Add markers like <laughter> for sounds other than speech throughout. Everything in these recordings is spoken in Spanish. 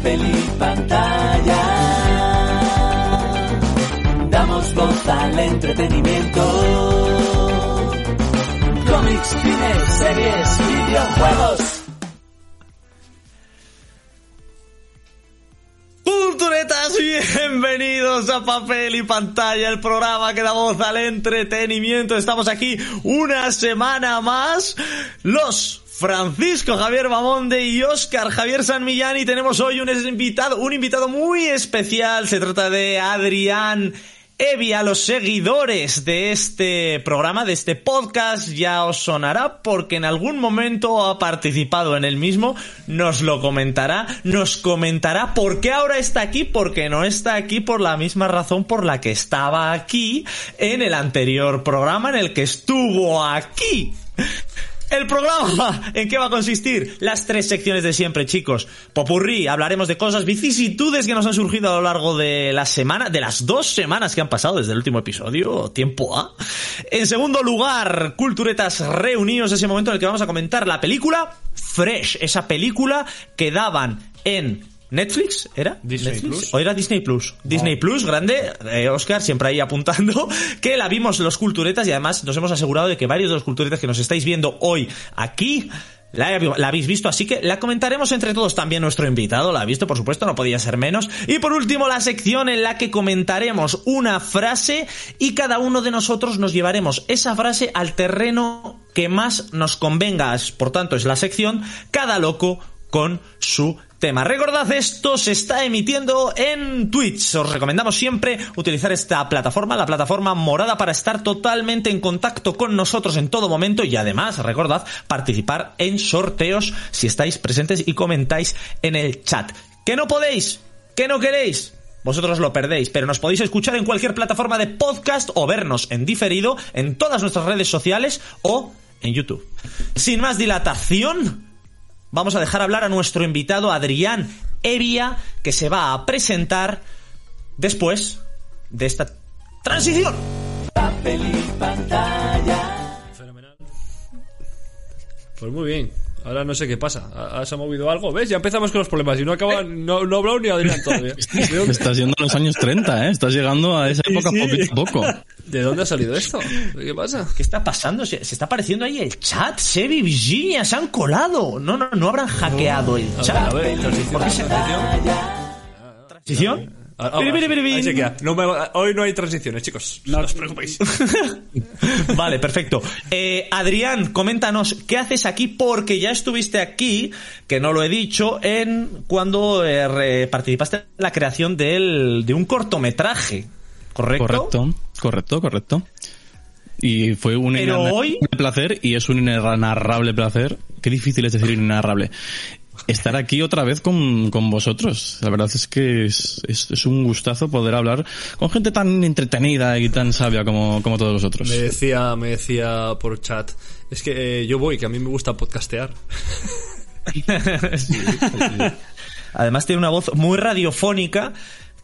papel y pantalla. Damos voz al entretenimiento. Cómics, cine, series, videojuegos. Culturetas, bienvenidos a Papel y Pantalla, el programa que da voz al entretenimiento. Estamos aquí una semana más. Los Francisco Javier Bamonde y Oscar Javier San Millán y tenemos hoy un invitado, un invitado muy especial. Se trata de Adrián Evi, a los seguidores de este programa, de este podcast, ya os sonará porque en algún momento ha participado en el mismo, nos lo comentará, nos comentará por qué ahora está aquí, porque no está aquí por la misma razón por la que estaba aquí en el anterior programa en el que estuvo aquí. El programa, <laughs> ¿en qué va a consistir? Las tres secciones de siempre, chicos. Popurrí, hablaremos de cosas, vicisitudes que nos han surgido a lo largo de la semana, de las dos semanas que han pasado desde el último episodio, tiempo A. En segundo lugar, culturetas reunidos, ese momento en el que vamos a comentar la película Fresh, esa película que daban en Netflix, ¿era? Disney Netflix? Plus. ¿O era Disney Plus? Disney Plus, grande, eh, Oscar siempre ahí apuntando, <laughs> que la vimos los culturetas y además nos hemos asegurado de que varios de los culturetas que nos estáis viendo hoy aquí la, la, habéis visto, así que la comentaremos entre todos. También nuestro invitado la ha visto, por supuesto, no podía ser menos. Y por último, la sección en la que comentaremos una frase y cada uno de nosotros nos llevaremos esa frase al terreno que más nos convenga. Por tanto, es la sección Cada loco con su tema. Recordad, esto se está emitiendo en Twitch. Os recomendamos siempre utilizar esta plataforma, la plataforma morada, para estar totalmente en contacto con nosotros en todo momento y además, recordad, participar en sorteos si estáis presentes y comentáis en el chat. ¿Que no podéis? ¿Que no queréis? Vosotros lo perdéis, pero nos podéis escuchar en cualquier plataforma de podcast o vernos en diferido en todas nuestras redes sociales o en YouTube. Sin más dilatación, vamos a dejar hablar a nuestro invitado Adrián Evia, que se va a presentar después de esta transición. Papel y pantalla. Fenomenal. Pues muy bien. Ahora no sé qué pasa. ¿Ha- ¿Se ha movido algo? ¿Ves? Ya empezamos con los problemas y no acaba, no, no ha hablado ni Adrián todavía. <laughs> ¿De dónde, Estás yendo a los años 30, ¿eh? Estás llegando a esa época sí. poquito a poco. <laughs> ¿De dónde ha salido esto? ¿Qué pasa? ¿Qué está pasando? Se, se está apareciendo ahí el chat. Sebi, Virginia, se han colado. No, no, no habrán hackeado el A chat. ver, a ver, transición, ¿Por qué se- transición. Ah, ah, ahí se queda. No me- hoy no hay transiciones, chicos. No os preocupéis. <laughs> Vale, perfecto. Eh, Adrián, coméntanos, ¿qué haces aquí? Porque ya estuviste aquí, que no lo he dicho, en cuando eh, re- participaste en la creación del, de un cortometraje. ¿Correcto? Correcto, correcto, correcto. Y fue un Pero hoy- placer y es un inenarrable placer. Qué difícil es decir inenarrable. Estar aquí otra vez con, con vosotros. La verdad es que es, es, es un gustazo poder hablar con gente tan entretenida y tan sabia como, como todos vosotros. Me decía, me decía por chat. Es que eh, yo voy, que a mí me gusta podcastear. Sí, <laughs> sí, sí. Además tiene una voz muy radiofónica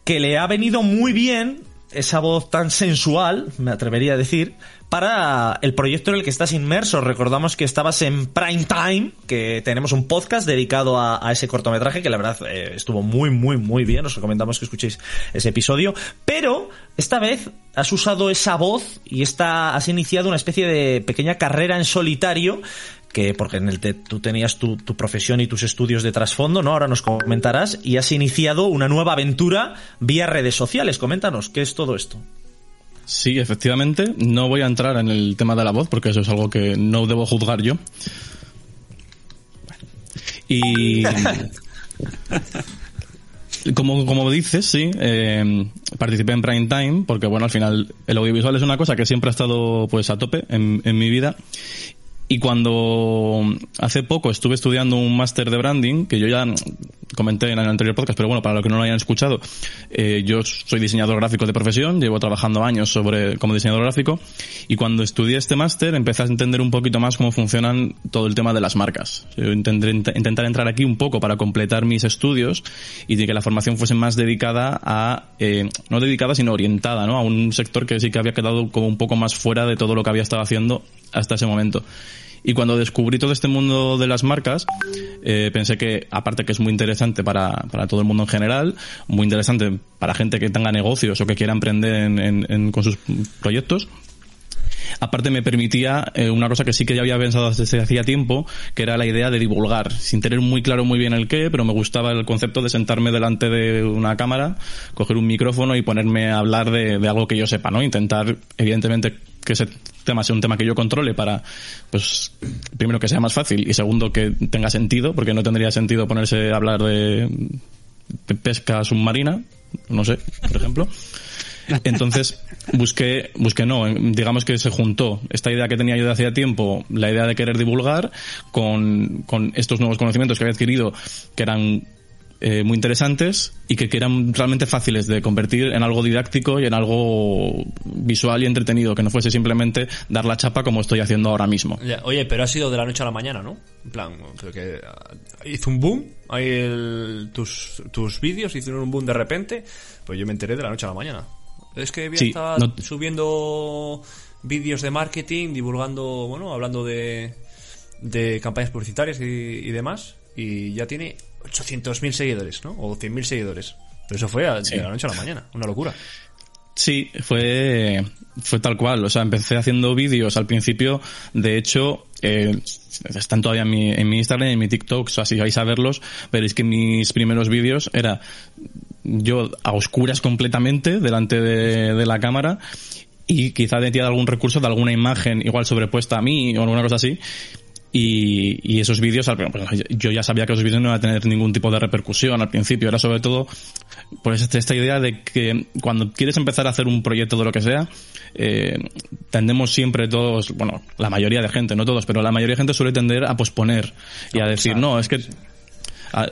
que le ha venido muy bien esa voz tan sensual, me atrevería a decir, para el proyecto en el que estás inmerso. Recordamos que estabas en Prime Time, que tenemos un podcast dedicado a, ese cortometraje, que la verdad eh, estuvo muy, muy, muy bien. Os recomendamos que escuchéis ese episodio. Pero esta vez has usado esa voz y esta, has iniciado una especie de pequeña carrera en solitario que porque en el te- tú tenías tu, tu profesión y tus estudios de trasfondo, ¿no? Ahora nos comentarás y has iniciado una nueva aventura vía redes sociales. Coméntanos, ¿qué es todo esto? Sí, efectivamente. No voy a entrar en el tema de la voz porque eso es algo que no debo juzgar yo. Y <laughs> como, como dices, sí, eh, participé en Prime Time porque bueno, al final el audiovisual es una cosa que siempre ha estado pues a tope en, en mi vida y cuando hace poco estuve estudiando un máster de branding, que yo ya comenté en el anterior podcast, pero bueno, para los que no lo hayan escuchado, eh, yo soy diseñador gráfico de profesión, llevo trabajando años sobre como diseñador gráfico, y cuando estudié este máster empecé a entender un poquito más cómo funcionan todo el tema de las marcas. Yo intenté int- intentar entrar aquí un poco para completar mis estudios y de que la formación fuese más dedicada a, eh, no dedicada, sino orientada, ¿no? A un sector que sí que había quedado como un poco más fuera de todo lo que había estado haciendo hasta ese momento. Y cuando descubrí todo este mundo de las marcas, eh, pensé que, aparte que es muy interesante para, para todo el mundo en general, muy interesante para gente que tenga negocios o que quiera emprender en- con sus proyectos, Aparte me permitía eh, una cosa que sí que ya había pensado desde hacía tiempo, que era la idea de divulgar, sin tener muy claro muy bien el qué, pero me gustaba el concepto de sentarme delante de una cámara, coger un micrófono y ponerme a hablar de, de algo que yo sepa, ¿no? Intentar, evidentemente, que ese tema sea un tema que yo controle para, pues, primero que sea más fácil y segundo que tenga sentido, porque no tendría sentido ponerse a hablar de, pesca submarina, no sé, por ejemplo. Entonces busqué, busqué no, digamos que se juntó esta idea que tenía yo de hacía tiempo, la idea de querer divulgar, con, con estos nuevos conocimientos que había adquirido, que eran eh, muy interesantes y que, que eran realmente fáciles de convertir en algo didáctico y en algo visual y entretenido, que no fuese simplemente dar la chapa como estoy haciendo ahora mismo. Oye, pero ha sido de la noche a la mañana, ¿no? En plan, creo que ah, hizo un boom, ahí el- tus, tus vídeos hicieron un boom de repente, pues yo me enteré de la noche a la mañana. Es que había Sí, no- subiendo vídeos de marketing, divulgando, bueno, hablando de, de campañas publicitarias y, y demás, y ya tiene 800.000 seguidores, ¿no? O 100.000 seguidores. Pero eso fue a- Sí. de la noche a la mañana, una locura. Sí, fue, fue tal cual. O sea, empecé haciendo vídeos al principio. De hecho, eh, están todavía en mi, en mi Instagram y en mi TikTok. O sea, si vais a verlos, veréis que mis primeros vídeos era yo a oscuras completamente delante de, de la cámara y quizá metía algún recurso de alguna imagen igual sobrepuesta a mí o alguna cosa así. Y, y esos vídeos, pues, yo ya sabía que esos vídeos no iban a tener ningún tipo de repercusión al principio. Era sobre todo pues esta- esta idea de que cuando quieres empezar a hacer un proyecto de lo que sea, eh, tendemos siempre todos, bueno, la mayoría de gente, no todos, pero la mayoría de gente suele tender a posponer y a decir, no, es que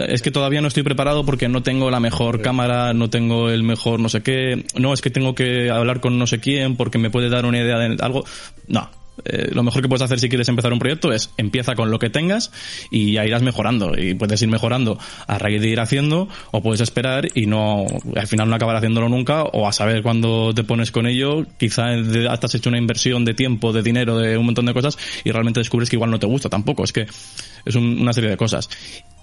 Es que todavía no estoy preparado porque no tengo la mejor cámara, no tengo el mejor no sé qué. No, es que tengo que hablar con no sé quién porque me puede dar una idea de algo. No. Eh, lo mejor que puedes hacer si quieres empezar un proyecto es empieza con lo que tengas y ya irás mejorando. Y puedes ir mejorando a raíz de ir haciendo o puedes esperar y no, al final no acabar haciéndolo nunca o a saber cuándo te pones con ello. Quizá hasta has hecho una inversión de tiempo, de dinero, de un montón de cosas y realmente descubres que igual no te gusta tampoco. Es que es un- una serie de cosas.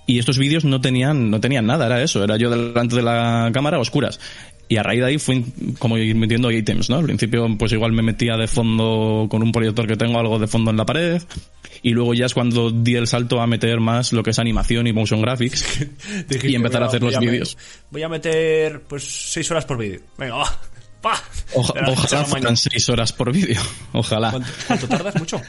Y estos vídeos no tenían, no tenían nada, era eso, era yo delante de la cámara a oscuras. Y a raíz de ahí fui como ir metiendo ítems, ¿no? Al principio pues igual me metía de fondo con un proyector que tengo algo de fondo en la pared. Y luego ya es cuando di el salto a meter más lo que es animación y motion graphics. <laughs> y empezar a hacer los vídeos. Voy a meter, pues, 6 horas por vídeo. Venga, va. <laughs> Oja- ojalá fueran seis horas por vídeo. <laughs> Ojalá. ¿Cuánto, cuánto tardas? Mucho.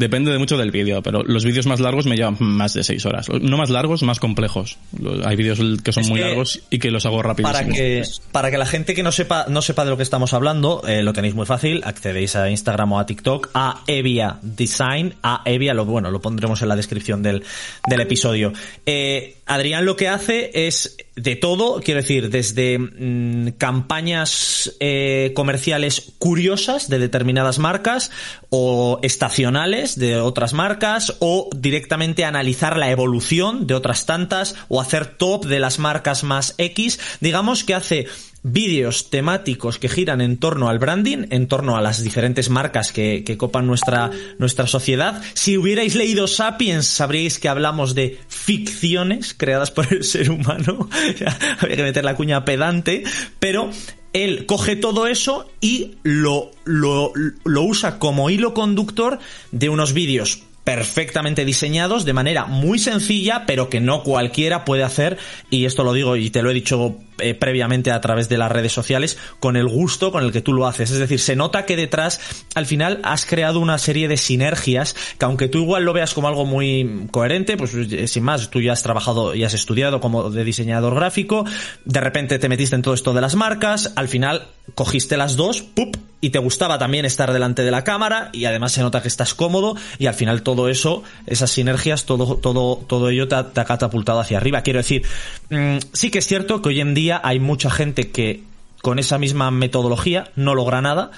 Depende de mucho del vídeo, pero los vídeos más largos me llevan más de seis horas. No más largos, más complejos. Hay vídeos que son Es muy que largos y que los hago rápido. Para que, para que la gente que no sepa, no sepa de lo que estamos hablando, eh, lo tenéis muy fácil, accedéis a Instagram o a TikTok, a Evia Design, a Evia, lo, bueno, lo pondremos en la descripción del, del episodio. Eh, Adrián lo que hace es de todo, quiero decir, desde mm, campañas eh, comerciales curiosas de determinadas marcas o estacionales de otras marcas o directamente analizar la evolución de otras tantas o hacer top de las marcas más X. Digamos que hace vídeos temáticos que giran en torno al branding, en torno a las diferentes marcas que, copan nuestra, nuestra sociedad. Si hubierais leído Sapiens, sabríais que hablamos de ficciones creadas por el ser humano. <laughs> Habría que meter la cuña pedante, pero él coge todo eso y lo, lo, lo usa como hilo conductor de unos vídeos perfectamente diseñados de manera muy sencilla, pero que no cualquiera puede hacer, y esto lo digo y te lo he dicho eh, previamente a través de las redes sociales, con el gusto con el que tú lo haces. Es decir, se nota que detrás, al final, has creado una serie de sinergias que aunque tú igual lo veas como algo muy coherente, pues eh, sin más, tú ya has trabajado y has estudiado como de diseñador gráfico, de repente te metiste en todo esto de las marcas, al final cogiste las dos, ¡pup! y te gustaba también estar delante de la cámara y además se nota que estás cómodo y al final todo eso, esas sinergias, todo, todo, todo ello te ha, catapultado hacia arriba. Quiero decir, mm, sí que es cierto que hoy en día hay mucha gente que con esa misma metodología no logra nada.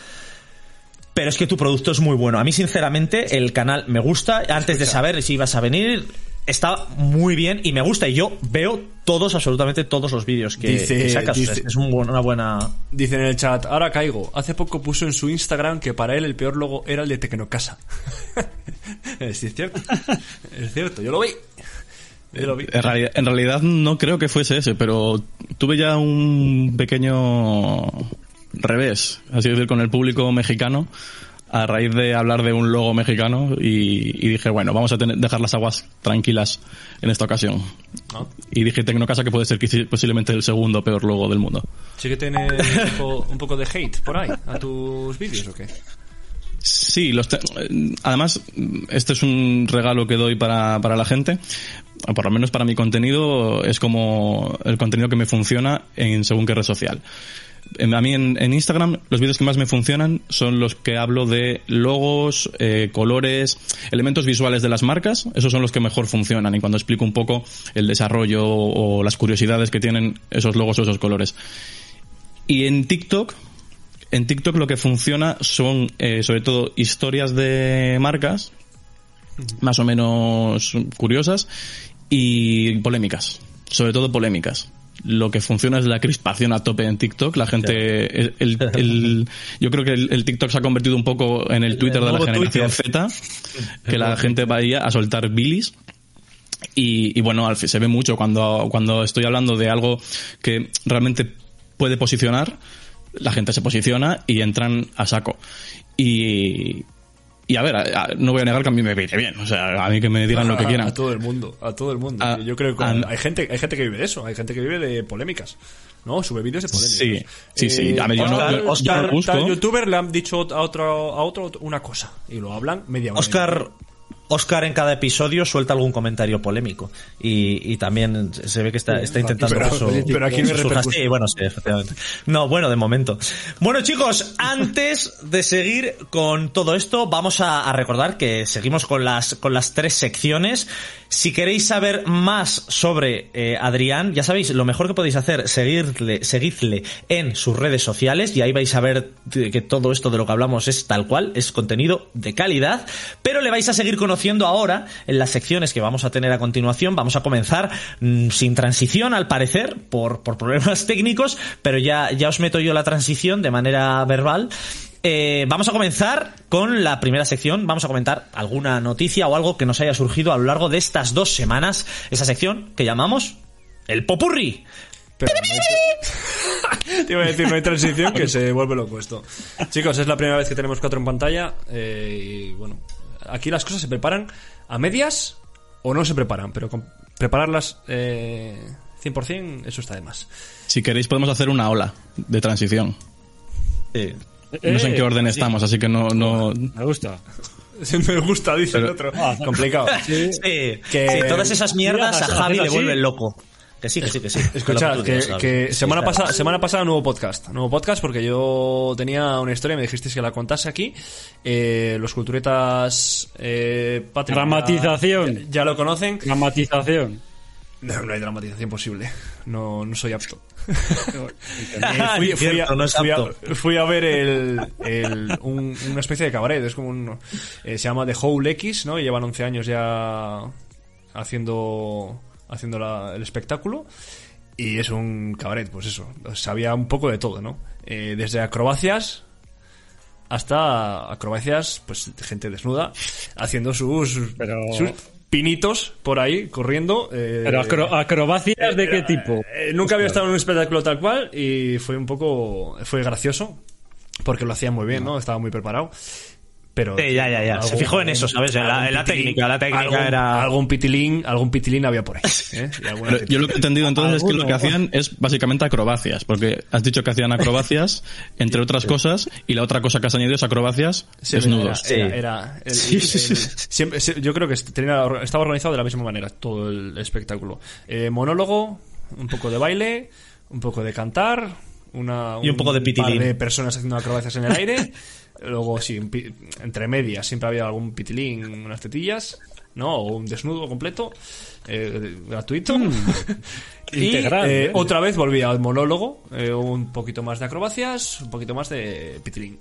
Pero es que tu producto es muy bueno. A mí, sinceramente, el canal me gusta. Antes de saber si ibas a venir, está muy bien y me gusta. Y yo veo todos, absolutamente todos los vídeos que, Dice- que sacas. O sea, dice- es un una buena. Dice en el chat, ahora caigo. Hace poco puso en su Instagram que para él el peor logo era el de Tecnocasa. <laughs> Es cierto. Es cierto, yo lo vi. Yo lo vi. En realidad, en realidad no creo que fuese ese, pero tuve ya un pequeño revés, así decir, con el público mexicano a raíz de hablar de un logo mexicano y, y dije, bueno, vamos a tener- dejar las aguas tranquilas en esta ocasión. ¿no? Y dije Tecnocasa que puede ser posiblemente el segundo peor logo del mundo. Sí que tiene un poco, un poco de hate por ahí a tus vídeos o qué. Sí, los te- además, este es un regalo que doy para, para la gente. Por lo menos para mi contenido, es como el contenido que me funciona en según qué red social. A mí en, en Instagram los vídeos que más me funcionan son los que hablo de logos, eh, colores, elementos visuales de las marcas. Esos son los que mejor funcionan y cuando explico un poco el desarrollo o las curiosidades que tienen esos logos o esos colores. Y en TikTok, en TikTok lo que funciona son eh, sobre todo historias de marcas más o menos curiosas y polémicas, sobre todo polémicas. Lo que funciona es la crispación a tope en TikTok. La gente, el, el- el- yo creo que el, TikTok se ha convertido un poco en el Twitter de la generación Twitter. Z, que la gente vaya a soltar bilis. Y, y bueno, se ve mucho cuando, cuando estoy hablando de algo que realmente puede posicionar, la gente se posiciona y entran a saco. Y, y a ver, a- a- no voy a negar que a mí me viene bien. O sea, a mí que me digan lo que <laughs> quieran. A todo el mundo, a todo el mundo. A- Yo creo que a- hay gente, hay gente que vive de eso, hay gente que vive de polémicas. ¿No? Sube vídeos de polémicas. Sí, sí, sí. Eh, A ver, yo no- Oscar, yo- yo no Oscar, busco. tal youtuber le han dicho a otro, a otro una cosa y lo hablan media hora. Oscar, Oscar en cada episodio suelta algún comentario polémico y, y también se ve que está, está intentando Pero- eso pero aquí repercusión. Sí, bueno, sí, efectivamente. No, bueno, de momento. Bueno, chicos, antes de seguir con todo esto, vamos a, a recordar que seguimos con las, con las tres secciones. Si queréis saber más sobre eh, Adrián, ya sabéis, lo mejor que podéis hacer, seguirle, seguidle en sus redes sociales y ahí vais a ver que todo esto de lo que hablamos es tal cual, es contenido de calidad, pero le vais a seguir conociendo ahora en las secciones que vamos a tener a continuación. Vamos a comenzar mm, sin transición, al parecer, por, por problemas <laughs> técnicos, pero ya, ya os meto yo la transición de manera verbal. Eh, vamos a comenzar con la primera sección. Vamos a comentar alguna noticia o algo que nos haya surgido a lo largo de estas dos semanas. Esa sección que llamamos el Popurri. Pero no <laughs> Te iba a decir, no hay transición que se vuelve loco esto. Chicos, es la primera vez que tenemos cuatro en pantalla. eh, y bueno, aquí las cosas se preparan a medias o no se preparan, pero con prepararlas eh, 100%, eso está de más. Si queréis podemos hacer una ola de transición. Eh, No sé en Eh, qué orden estamos, así que no, no, Me gusta. Me gusta, dice el otro. Complicado. <laughs> sí, Que- sí, todas esas mierdas a Javi le vuelven loco. Que sí, que sí, que sí. Escucha, Lo tú que, semana, pasada semana pasada nuevo podcast. Nuevo podcast porque yo tenía una historia, me dijisteis que la contase aquí. Eh, los culturetas... Eh, Patrick, Dramatización. Ya, ya lo conocen. Dramatización. No, no hay dramatización posible. No, no soy apto. <laughs> Fui, a, no es fui a- apto. fui a ver el, el- un- una especie de cabaret. Es como un, eh, se llama The Whole X, ¿no? Y llevan 11 años ya haciendo, haciendo la- el espectáculo. Y es un cabaret, pues eso. Sabía un poco de todo, ¿no? Eh, desde acrobacias hasta acrobacias, pues de gente desnuda, haciendo sus, Pero- sus pinitos por ahí, corriendo. eh, Pero acro- acrobacias de qué tipo? eh, nunca había estado en un espectáculo tal cual y fue un poco. fue gracioso. Porque lo hacía muy bien, ¿no? Estaba muy preparado. Pero. Sí, ya, ya, ya. Se fijó en eso, ¿sabes? En la- en la técnica, la técnica algún, era- Algún pitilín, algún pitilín había por ahí. ¿eh? Yo lo que he entendido entonces es que lo que hacían es básicamente acrobacias, porque has dicho que hacían <laughs> acrobacias, entre otras cosas, y la otra cosa que has añadido es acrobacias Sí, desnudos. Era, era- Sí. era el- Sí, el- sí, sí. siempre- yo creo que tenía- estaba organizado de la misma manera todo el espectáculo. Eh, monólogo, un poco de baile, un poco de cantar, una, Y un poco de pitilín. par de personas haciendo acrobacias en el <laughs> aire. Luego, sí, entre medias siempre había algún pitilín, unas tetillas, ¿no? O un desnudo completo, eh, gratuito. <laughs> y Integral, eh, ¿eh? otra vez volvía al monólogo, eh, un poquito más de acrobacias, un poquito más de pitilín.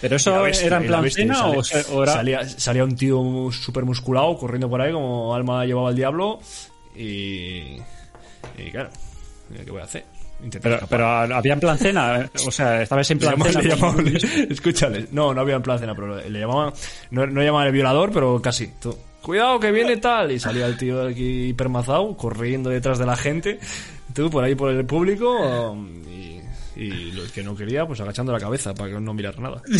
¿Pero Y eso <laughs> bestia, era en y la plan cena o, se- o era...? salía, salía un tío súper musculado corriendo por ahí como alma llevaba al diablo y, y claro, ¿qué voy a hacer? Pero, pero había en plan cena, eh, o sea, estabais en Le plan llamaban- cena. le llamaban- escúchale, no, no había en plan cena, pero le llamaban, no, no llamaban el violador, pero casi. Tú, Cuidado que viene tal. Y salía el tío de aquí hipermazado, corriendo detrás de la gente. Tú por ahí por el público. y, y lo que no quería, pues agachando la cabeza para que no mirar nada. <laughs>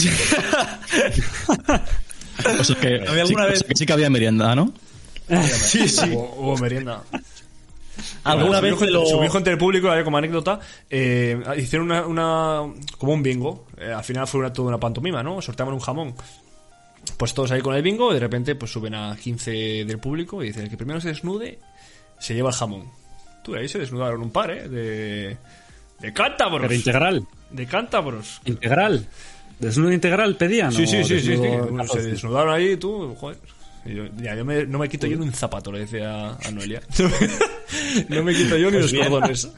O sea que, ¿Había sí, o vez- sea que sí que había merienda, ¿no? Sí, sí. Hubo, hubo merienda. ¿Alguna Bueno, vez lo... subió gente del público, había como anécdota, eh, hicieron una, una- como un bingo. Eh, al final fue una, toda una pantomima, ¿no? Sorteaban un jamón. Pues todos ahí con el bingo, y de repente pues suben a 15 del público y dicen, el que primero se desnude, se lleva el jamón. Tú, ahí se desnudaron un par, ¿eh? De, de cántabros. Pero integral. De cántabros. Integral. ¿Desnudo integral pedían? Sí, sí, sí, sí, sí. Se desnudaron ahí, tú, joder. Yo, ya, yo me- no me quito yo ni un zapato, le decía a Noelia. <laughs> no me quito yo ni los bien. cordones.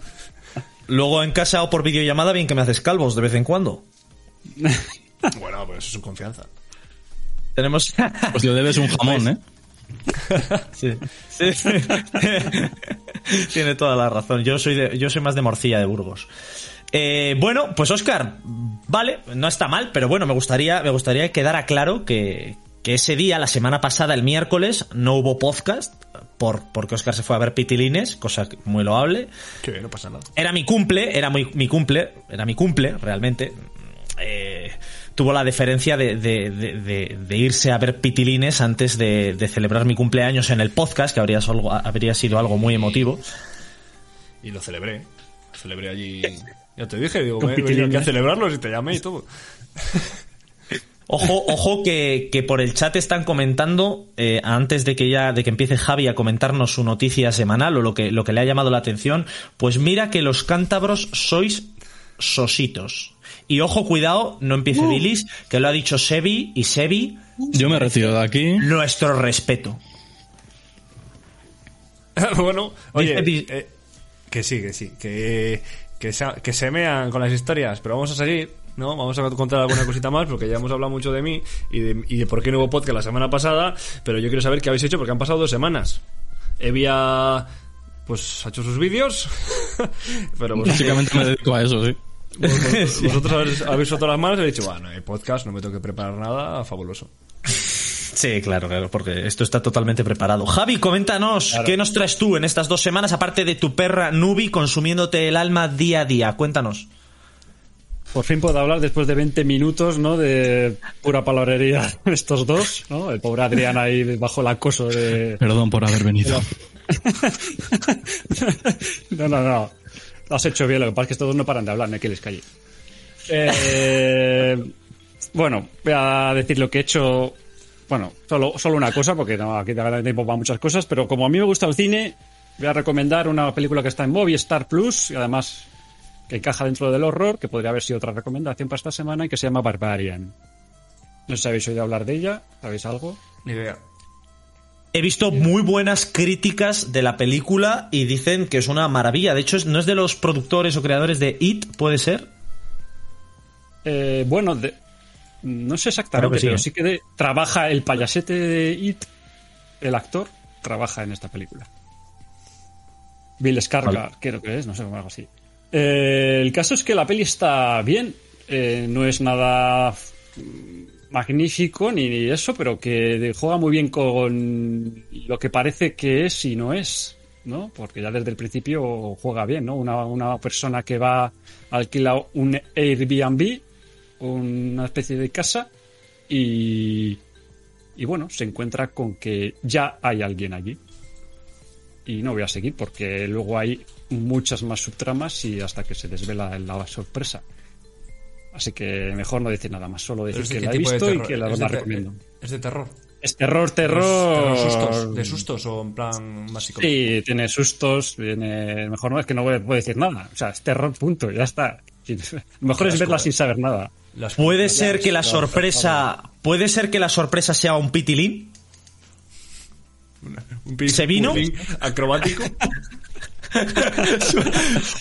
Luego en casa o por videollamada, bien que me haces calvos de vez en cuando. <laughs> Bueno, pues eso es confianza. Tenemos... Pues le debes un jamón, ¿eh? <laughs> Sí. Sí. Tiene toda la razón. Yo soy, de- yo soy más de morcilla de Burgos. Eh, bueno, pues Oscar, vale, no está mal, pero bueno, me gustaría, me gustaría que quedara claro que, que ese día, la semana pasada, el miércoles, no hubo podcast, por, porque Oscar se fue a ver Pitilines, cosa muy loable. Que no pasa nada. Era mi cumple, era muy, mi cumple, era mi cumple, realmente. Eh, tuvo la deferencia de, de- de- de- de irse a ver pitilines antes de, de celebrar mi cumpleaños en el podcast, que habría, sido algo muy emotivo. Y lo celebré. Lo celebré allí. Ya te dije, digo, me aquí a celebrarlos y te llamé y <laughs> todo. Ojo, <laughs> ojo que, que por el chat están comentando, eh, antes de que ya, de que empiece Javi a comentarnos su noticia semanal o lo que, lo que le ha llamado la atención, pues mira que los cántabros sois sositos. Y ojo, cuidado, no empiece Dilis, que lo ha dicho Sebi y Sebi, Yo me retiro de aquí. nuestro respeto. <laughs> bueno, oye, eh, que sí, que sí, que, que, se, que se mean con las historias, pero vamos a seguir, ¿no? Vamos a contar alguna cosita más, porque ya hemos hablado mucho de mí y de, y de por qué no hubo podcast la semana pasada, pero yo quiero saber qué habéis hecho, porque han pasado dos semanas. Evia, pues, ha hecho sus vídeos, <laughs> pero Básicamente me dedico a eso, sí. vos- vosotros habéis, habéis roto las manos y habéis dicho, bueno, hay podcast, no me tengo que preparar nada, fabuloso. Sí, claro, claro, porque esto está totalmente preparado. Javi, coméntanos, ¿qué nos traes tú en estas dos semanas, aparte de tu perra Nubi consumiéndote el alma día a día? Cuéntanos. Por fin puedo hablar después de 20 minutos, ¿no? De pura palabrería estos dos, ¿no? El pobre Adrián ahí bajo el acoso de... Perdón por haber venido. <laughs> No, no, no. Lo has hecho bien, lo que pasa es que estos dos no paran de hablar, no hay que les calle. Eh, bueno, voy a decir lo que he hecho. Bueno, solo, solo una cosa, porque no, aquí te tiempo para muchas cosas, pero como a mí me gusta el cine, voy a recomendar una película que está en Movistar Plus, y además que encaja dentro del horror, que podría haber sido otra recomendación para esta semana, y que se llama Barbarian. No sé si habéis oído hablar de ella, ¿sabéis algo? Ni idea. He visto muy buenas críticas de la película y dicen que es una maravilla. De hecho, no es de los productores o creadores de It, ¿puede ser? Eh, bueno, de- no sé exactamente, Creo que sí, pero ¿eh? sí que de- trabaja el payasete de It, el actor, trabaja en esta película. Bill Skarsgård, creo que es, no sé, algo así. Eh, el caso es que la peli está bien, eh, no es nada magnífico ni eso, pero que juega muy bien con lo que parece que es y no es, ¿no? Porque ya desde el principio juega bien, ¿no? Una, una persona que va a un Airbnb, una especie de casa, y, y bueno, se encuentra con que ya hay alguien allí. Y no voy a seguir porque luego hay muchas más subtramas y hasta que se desvela la sorpresa. Así que mejor no decir nada más, solo decir ¿Es de que la he visto y que la, ¿Es recomiendo. ¿Es de terror? Es terror, terror. ¿Terror sustos? ¿De sustos o en plan más psicológico? Sí, tiene sustos, tiene... Mejor no es que no voy- puedo decir nada. O sea, es terror, punto, ya está. <laughs> Mejor es verla sin saber nada. Puede ser que la sorpresa, puede ser que la sorpresa sea un pitilín. Un ¿Se vino? un acrobático. <laughs>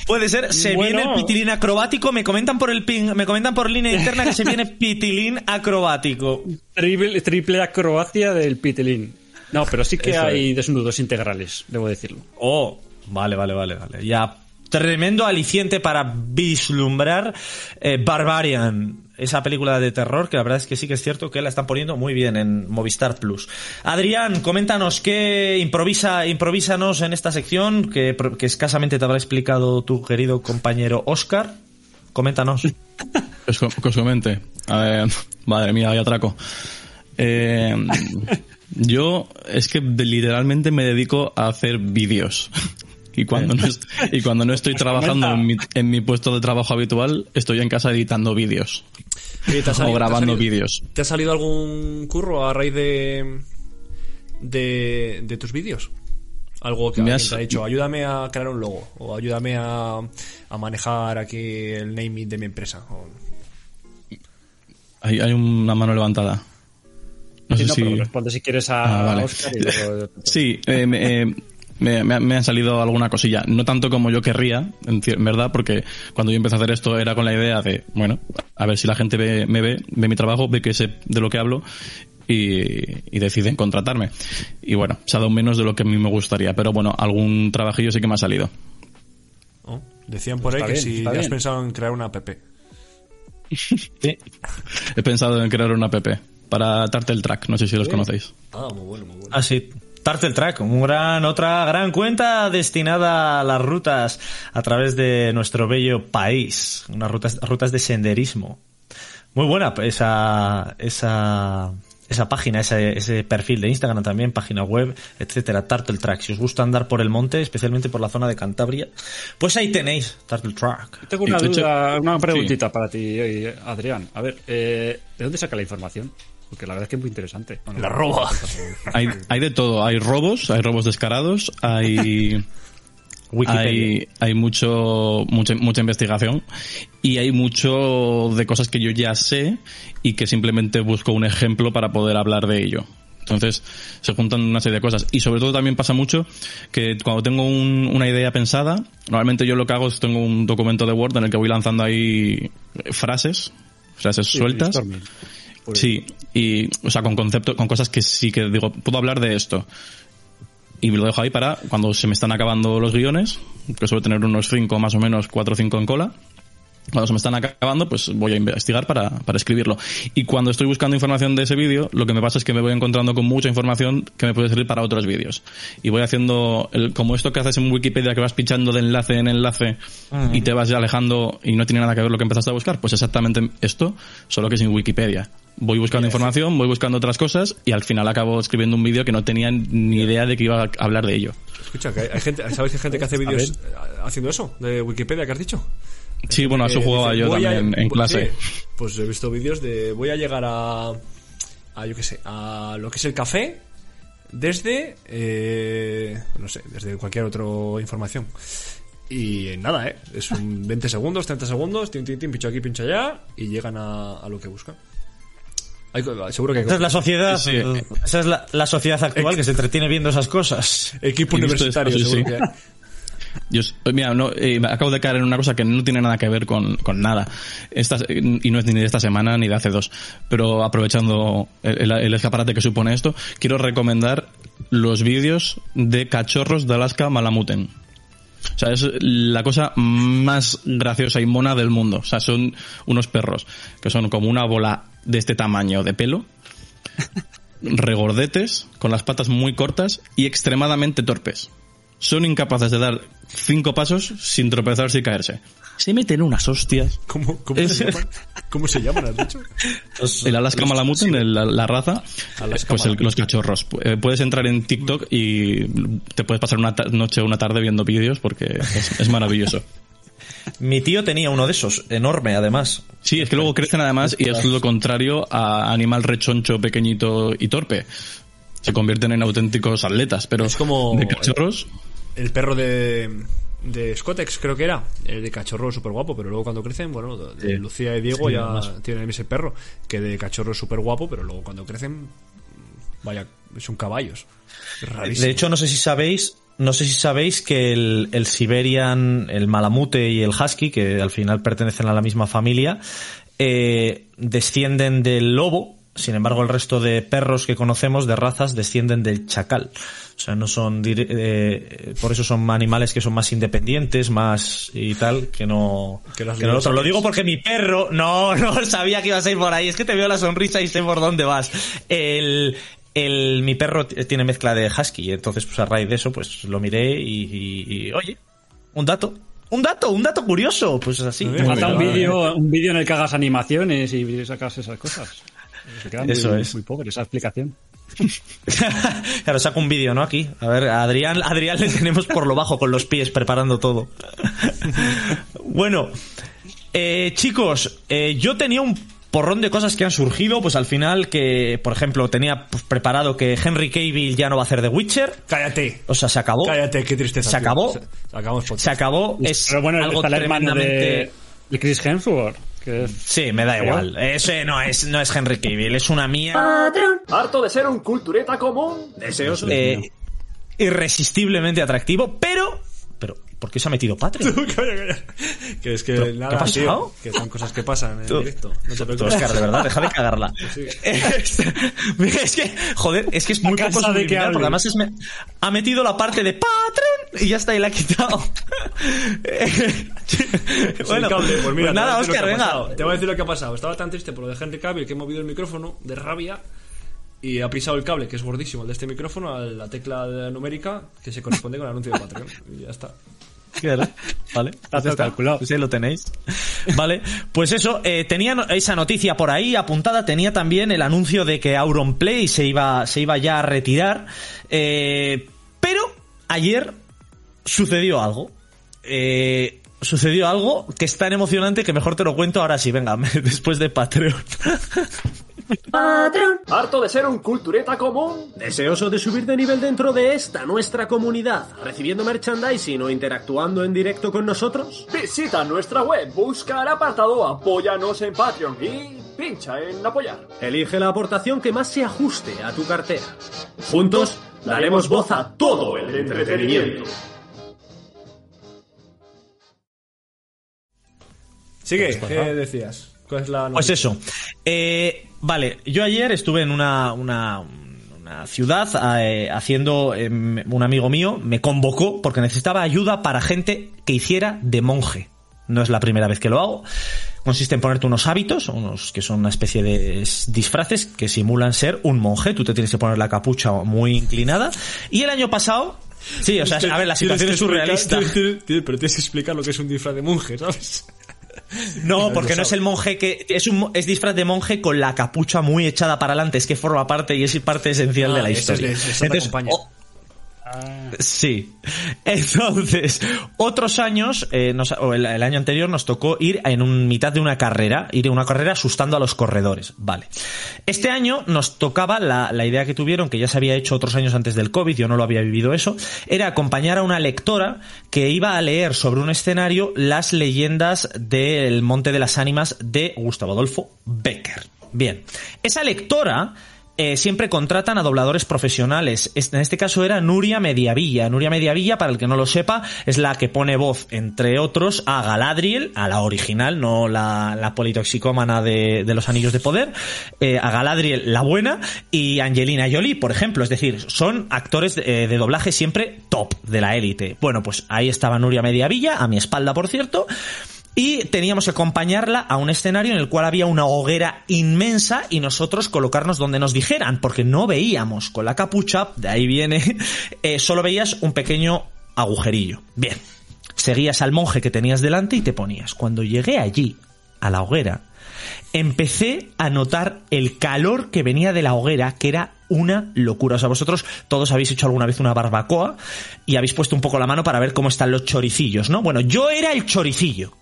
Puede ser, se Bueno. viene el pitilín acrobático, me comentan por el ping, me comentan por línea interna que se viene pitilín acrobático. Triple, triple acrobacia del Pitelín. No, pero sí que Eso hay desnudos integrales, debo decirlo. Oh, vale, vale, vale, vale. Ya tremendo aliciente para vislumbrar eh, Barbarian, esa película de terror que la verdad es que sí que es cierto que la están poniendo muy bien en Movistar Plus. Adrián, coméntanos qué improvisa, improvísanos en esta sección que, escasamente te habrá explicado tu querido compañero Oscar. Coméntanos. <laughs> Que os, comente. Ver, <laughs> madre mía, hay atraco. Eh, yo es que literalmente me dedico a hacer vídeos. Y cuando, no est- y cuando no estoy trabajando en mi, en mi puesto de trabajo habitual, estoy en casa editando vídeos. Oye, ¿te ha O grabando vídeos. ¿Te ha salido algún curro a raíz de, de, de tus vídeos? Algo que has- te ha dicho, ayúdame a crear un logo, o ayúdame a, a manejar aquí el naming de mi empresa. o- Hay, hay una mano levantada. No Sí, sé no, si... pero responde si quieres a Ah, vale. Oscar y luego- Sí, eh, eh, me, me ha- me han salido alguna cosilla. No tanto como yo querría, en verdad, porque cuando yo empecé a hacer esto era con la idea de, bueno, a ver si la gente ve, me ve, ve mi trabajo, ve que sé de lo que hablo y, y deciden contratarme. Y bueno, se ha dado menos de lo que a mí me gustaría, pero bueno, algún trabajillo sí que me ha salido. ¿no? Decían por ahí Está que bien, si has bien. pensado en crear una app. He pensado en crear una app para Turtle Track, no sé si los conocéis. Ah, muy bueno, muy bueno. Ah, sí. Turtle Track, un gran, otra gran cuenta destinada a las rutas a través de nuestro bello país. Unas rutas, rutas de senderismo. Muy buena esa, esa, esa página, ese, ese perfil de Instagram también, página web, etcétera, Turtle Track. Si os gusta andar por el monte, especialmente por la zona de Cantabria, pues ahí tenéis Turtle Track. Tengo una duda, una preguntita para ti, eh, Adrián. A ver, eh, ¿de dónde saca la información? Porque la verdad es que es muy interesante. Bueno, La roba. <laughs> Hay, hay de todo, hay robos, hay robos descarados, hay... <laughs> Wikipedia. Hay, hay mucho, mucha, mucha investigación y hay mucho de cosas que yo ya sé y que simplemente busco un ejemplo para poder hablar de ello. Entonces se juntan una serie de cosas. Y sobre todo también pasa mucho que cuando tengo un- una idea pensada, normalmente yo lo que hago es tengo un documento de Word en el que voy lanzando ahí frases, frases sí, sueltas. brainstorming. Sí, y, o sea, con conceptos, con cosas que sí que digo, puedo hablar de esto. Y lo dejo ahí para cuando se me están acabando los guiones, que suelo tener unos 5 más o menos, 4 o 5 en cola. Cuando se me están acabando, pues voy a investigar para, para escribirlo. Y cuando estoy buscando información de ese vídeo, lo que me pasa es que me voy encontrando con mucha información que me puede servir para otros vídeos. Y voy haciendo, el, como esto que haces en Wikipedia, que vas pinchando de enlace en enlace y te vas alejando y no tiene nada que ver lo que empezaste a buscar, pues exactamente esto, solo que sin Wikipedia. Voy buscando información, voy buscando otras cosas y al final acabo escribiendo un vídeo que no tenía ni idea de que iba a hablar de ello. Escucha, que hay, hay gente, ¿sabéis que hay gente que hace <laughs> vídeos eh, haciendo eso? De Wikipedia, que has dicho? Sí, bueno, a eso Que jugaba yo a- también en clase. sí, pues he visto vídeos de voy a llegar a, a yo qué sé, a lo que es el café desde, eh, no sé, desde cualquier otra información. Y nada, ¿eh? Es un 20 segundos, 30 segundos, tin, tin, tin, pincho aquí, pincho allá, y llegan a, a lo que buscan. Hay- seguro que hay Esa es la sociedad, Sí. esa es la, la sociedad actual que se entretiene viendo esas cosas. equipo universitario, esto, sí. Yo, s- mira, no, eh, me acabo de caer en una cosa que no tiene nada que ver con, con nada. Esta, y no es ni de esta semana ni de hace dos. Pero aprovechando el, el- el escaparate que supone esto, quiero recomendar los vídeos de cachorros de Alaska Malamuten. O sea, es la cosa más graciosa y mona del mundo. O sea, son unos perros que son como una bola de este tamaño de pelo, regordetes, con las patas muy cortas y extremadamente torpes. Son incapaces de dar cinco pasos sin tropezarse y caerse. Se meten unas hostias. ¿Cómo, cómo Es- se llaman? ¿Cómo se llaman, has dicho? El Alaska Malamuten, la, la raza, Alaska pues el- los cachorros. Eh, puedes entrar en TikTok y te puedes pasar una noche o una tarde viendo vídeos porque es, es maravilloso. <laughs> Mi tío tenía uno de esos, enorme además. Sí, es que luego crecen además y es lo contrario a animal rechoncho, pequeñito y torpe. Se convierten en auténticos atletas, pero Es como- de cachorros. El perro de, de Scotex, creo que era. El de cachorro súper guapo, pero luego cuando crecen, bueno, de Lucía y Diego Sí, ya tienen ese perro. Que de cachorro súper guapo, pero luego cuando crecen, vaya, son caballos. Es rarísimo. De hecho, no sé si sabéis, no sé si sabéis que el, el Siberian, el Malamute y el Husky, que al final pertenecen a la misma familia, eh, descienden del lobo. Sin embargo, el resto de perros que conocemos de razas descienden del chacal. O sea, no son eh, por eso son animales que son más independientes, más y tal, que no Que no otro. Lo digo porque mi perro, no, <laughs> no sabía que ibas a ir por ahí. Es que te veo la sonrisa y sé por dónde vas. El, el, mi perro t- tiene mezcla de husky, entonces pues a raíz de eso pues lo miré y, y- y, oye, un dato. Un dato, un dato curioso, pues así. Muy bien. Falta un vídeo un vídeo en el que hagas animaciones y sacas esas cosas. Se queda muy, Eso es. muy pobre esa explicación. <laughs> claro, saco un vídeo, ¿no? Aquí. A ver, a Adrián, a Adrián le tenemos por lo bajo con los pies preparando todo. <laughs> bueno, eh, chicos, eh, yo tenía un porrón de cosas que han surgido, pues al final que, por ejemplo, tenía pues, preparado que Henry Cavill ya no va a hacer The Witcher. Cállate. O sea, se acabó. Cállate, qué tristeza. Se acabó. Se, se podcast. Se acabó. Es Pero bueno, algo tremendamente... de, Chris Hemsworth. Que es, Sí, me da igual. Ese no es, no es Henry Cavill, es una mía. Harto de ser un cultureta común. Deseoso. eh, irresistiblemente atractivo, pero. ¿Por qué se ha metido Patreon? calla, calla. Que es que ¿Pero qué nada, ha pasado? tío, que son cosas que pasan en Tú- directo. No te preocupes. Oscar, de verdad, deja de <laughs> cagarla. Es, es que, joder, es que es muy poco de que porque además es me- ha metido la parte de Patreon y ya está, y la ha quitado. <laughs> bueno, cable, pues mira, pues nada, Oscar, venga. Te voy a decir lo que ha pasado. Estaba tan triste por lo de Henry Cavill que he movido el micrófono de rabia y ha pisado el cable, que es gordísimo, el de este micrófono, a la tecla numérica que se corresponde con el anuncio de Patreon. Y ya está. Claro, Vale, <laughs> pues está. calculado. Pues ahí lo tenéis. <laughs> Vale, pues eso, eh, tenía esa noticia por ahí apuntada, tenía también el anuncio de que Auronplay se iba, se iba ya a retirar, eh, pero ayer sucedió algo. Eh, sucedió algo que es tan emocionante que mejor te lo cuento ahora sí, venga, <laughs> después de Patreon. Harto de ser un cultureta común. Deseoso de subir de nivel dentro de esta nuestra comunidad, recibiendo merchandising o interactuando en directo con nosotros. Visita nuestra web, busca el apartado Apóyanos en Patreon y pincha en apoyar. Elige la aportación que más se ajuste a tu cartera. Juntos daremos voz a todo el entretenimiento. Sigue, ¿qué decías? ¿Cuál es la Pues eso. Eh, vale, yo ayer estuve en una, una, una ciudad eh, haciendo, em, un amigo mío me convocó porque necesitaba ayuda para gente que hiciera de monje. No es la primera vez que lo hago. Consiste en ponerte unos hábitos, unos que son una especie de disfraces que simulan ser un monje. Tú te tienes que poner la capucha muy inclinada. Y el año pasado, sí, o sea, a ver, la situación es surrealista. explicar- tienes- tienes- pero tienes que explicar lo que es un disfraz de monje, ¿sabes? No, porque no es el monje que es un es disfraz de monje con la capucha muy echada para adelante, es que forma parte y es parte esencial Ah, de la eso es historia. de- eso te Entonces, acompaña. O- Sí. Entonces, otros años, eh, o el, el año anterior nos tocó ir en un, mitad de una carrera, ir en una carrera asustando a los corredores. Vale. Este año nos tocaba la, la idea que tuvieron, que ya se había hecho otros años antes del COVID, yo no lo había vivido eso, era acompañar a una lectora que iba a leer sobre un escenario las leyendas del Monte de las Ánimas de Gustavo Adolfo Becker. Bien. Esa lectora eh, siempre contratan a dobladores profesionales. En este caso era Nuria Mediavilla. Nuria Mediavilla, para el que no lo sepa, es la que pone voz, entre otros, a Galadriel, a la original, no la, la politoxicómana de, de los Anillos de Poder, eh, a Galadriel, la buena, y Angelina Jolie, por ejemplo. Es decir, son actores de, eh, de doblaje siempre top de la élite. Bueno, pues ahí estaba Nuria Mediavilla, a mi espalda, por cierto. Y teníamos que acompañarla a un escenario en el cual había una hoguera inmensa y nosotros colocarnos donde nos dijeran, porque no veíamos con la capucha, de ahí viene, <laughs> eh, solo veías un pequeño agujerillo. Bien, seguías al monje que tenías delante y te ponías. Cuando llegué allí, a la hoguera, empecé a notar el calor que venía de la hoguera, que era una locura. O sea, vosotros todos habéis hecho alguna vez una barbacoa y habéis puesto un poco la mano para ver cómo están los choricillos, ¿no? Bueno, yo era el choricillo.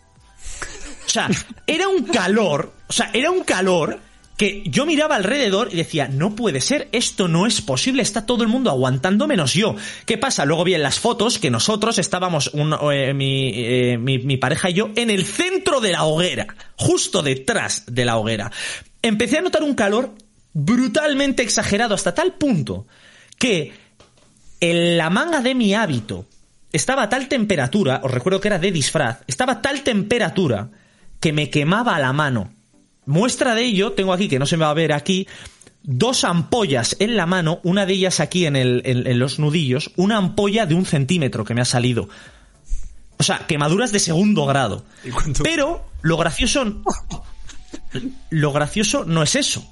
O sea, era un calor, o sea, era un calor que yo miraba alrededor y decía, no puede ser, esto no es posible, está todo el mundo aguantando menos yo. ¿Qué pasa? Luego vi en las fotos que nosotros estábamos, eh, mi, eh, mi- mi pareja y yo, en el centro de la hoguera, justo detrás de la hoguera. Empecé a notar un calor brutalmente exagerado hasta tal punto que en la manga de mi hábito estaba a tal temperatura, os recuerdo que era de disfraz, estaba a tal temperatura que me quemaba la mano. Muestra de ello, tengo aquí, que no se me va a ver aquí, dos ampollas en la mano, una de ellas aquí en, el, en, en los nudillos, una ampolla de un centímetro que me ha salido. O sea, quemaduras de segundo grado. Pero lo gracioso. Lo gracioso no es eso.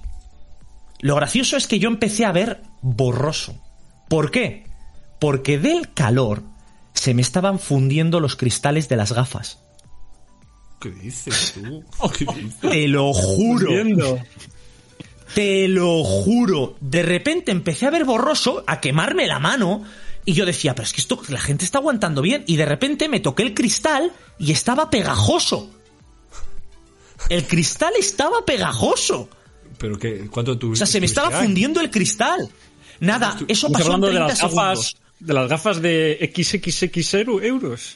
Lo gracioso es que yo empecé a ver borroso. ¿Por qué? Porque del calor se me estaban fundiendo los cristales de las gafas. ¿Qué dices tú? <laughs> ¿Qué dices? Te lo juro. Te lo juro. De repente empecé a ver borroso, a quemarme la mano. Y yo decía, pero es que esto, la gente está aguantando bien. Y de repente me toqué el cristal y estaba pegajoso. El cristal estaba pegajoso. ¿Pero qué? ¿Cuánto tú O sea, se me estaba fundiendo el cristal. Nada, eso pasó en hablando de 30 las segundos. gafas, de las gafas de XXX euros.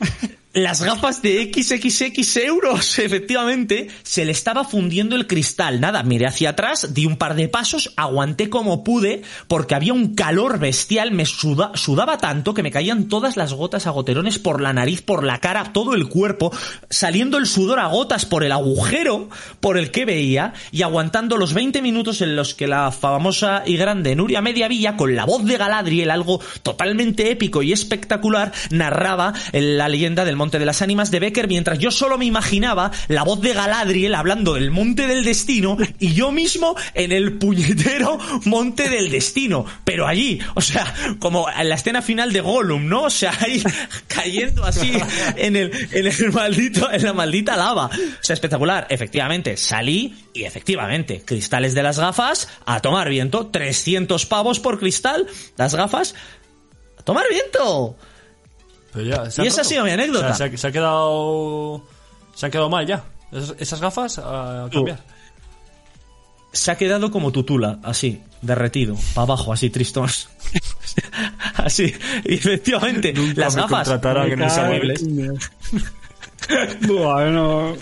<laughs> Las gafas de XXX euros, <laughs> efectivamente, se le estaba fundiendo el cristal. Nada, miré hacia atrás, di un par de pasos, aguanté como pude, porque había un calor bestial, me suda- sudaba tanto que me caían todas las gotas a goterones por la nariz, por la cara, todo el cuerpo, saliendo el sudor a gotas por el agujero por el que veía, y aguantando los 20 minutos en los que la famosa y grande Nuria Mediavilla, con la voz de Galadriel, algo totalmente épico y espectacular, narraba la leyenda del Monte de las Ánimas de Becker, mientras yo solo me imaginaba la voz de Galadriel hablando del Monte del Destino y yo mismo en el puñetero Monte del Destino, pero allí, o sea, como en la escena final de Gollum, ¿no? O sea, ahí cayendo así en el, en el maldito, en la maldita lava. O sea, espectacular. Efectivamente, salí y efectivamente, cristales de las gafas a tomar viento, 300 pavos por cristal, las gafas a tomar viento. Pero ya, ¿se Y esa ha sido mi anécdota. O sea, se, ha, se ha quedado. Se han quedado mal ya. Esas, esas gafas a cambiar. se ha quedado como tutula, así, derretido, para abajo, así tristón. <laughs> así, y efectivamente, Nunca las me gafas. contratarán en esa horribles. <laughs> Bueno,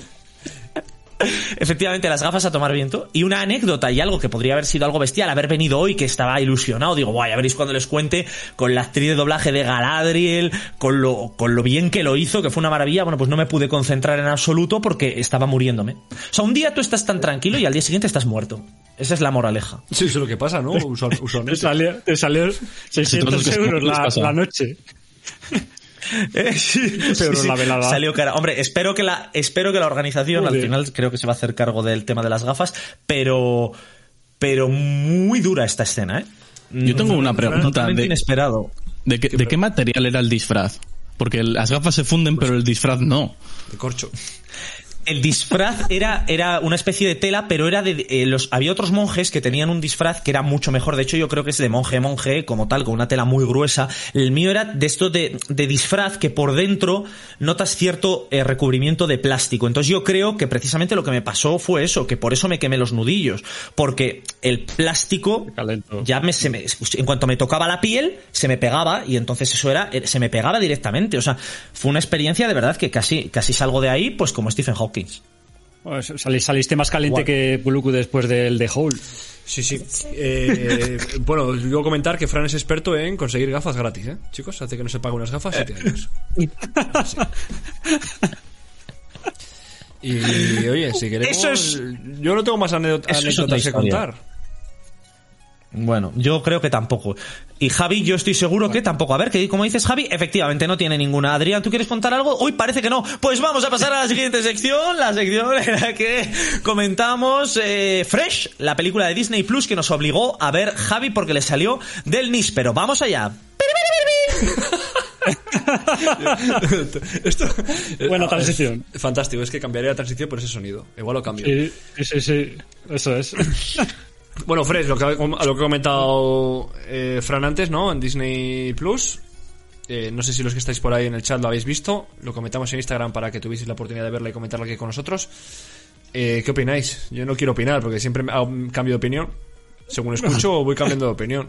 Efectivamente, las gafas a tomar viento. Y una anécdota y algo que podría haber sido algo bestial, haber venido hoy, que estaba ilusionado. Digo, guay, ya veréis cuando les cuente con la actriz de doblaje de Galadriel, con lo, con lo bien que lo hizo, que fue una maravilla. Bueno, pues no me pude concentrar en absoluto porque estaba muriéndome. O sea, un día tú estás tan tranquilo y al día siguiente estás muerto. Esa es la moraleja. Sí, eso es lo que pasa, ¿no? Usual- <laughs> te salió, te salió 600 todos los que euros la noche. <laughs> Eh, <laughs> sí, Pero sí, sí. la velada. Salió cara. Hombre, espero que la, espero que la organización al final creo que se va a hacer cargo del tema de las gafas, pero, pero muy dura esta escena, ¿eh? Yo tengo una pregunta de, inesperado. de, qué, de qué material era el disfraz. Porque las gafas se funden, pero el disfraz no. De corcho. El disfraz era, era una especie de tela, pero era de, eh, los, había otros monjes que tenían un disfraz que era mucho mejor. De hecho, yo creo que es de monje monje, como tal, con una tela muy gruesa. El mío era de esto de, de disfraz que por dentro notas cierto eh, recubrimiento de plástico. Entonces yo creo que precisamente lo que me pasó fue eso, que por eso me quemé los nudillos. Porque el plástico ya me, se me- en cuanto me tocaba la piel, se me pegaba y entonces eso era, eh, se me pegaba directamente. O sea, fue una experiencia de verdad que casi, casi salgo de ahí, pues como Stephen Hawking. Pues saliste más caliente que Puluku después del The Hole. Sí, sí. Eh, bueno, yo comentar que Fran es experto en conseguir gafas gratis, ¿eh? Chicos, hace que no se pague unas gafas, siete años. <laughs> Sí. Y oye, si queremos. Eso es- Yo no tengo más es anécdotas que historia. contar. Bueno, yo creo que tampoco. Y Javi, yo estoy seguro que tampoco. A ver, que como dices Javi, efectivamente no tiene ninguna. Adrián, ¿tú quieres contar algo? Hoy parece que no. Pues vamos a pasar a la siguiente sección, la sección en la que comentamos eh, Fresh, la película de Disney Plus que nos obligó a ver Javi porque le salió del níspero. Vamos allá. <laughs> Esto, Buena Ah, transición. es Fantástico, es que cambiaría la transición por ese sonido. Igual lo cambio. Sí, sí, sí, sí. Eso es. <laughs> Bueno, Fred, lo que, ha- lo que ha comentado eh, Fran antes, ¿no? En Disney Plus. Eh, no sé si los que estáis por ahí en el chat lo habéis visto. Lo comentamos en Instagram para que tuvieseis la oportunidad de verla y comentarla aquí con nosotros. Eh, ¿Qué opináis? Yo no quiero opinar porque siempre cambio de opinión. Según escucho, voy cambiando de opinión.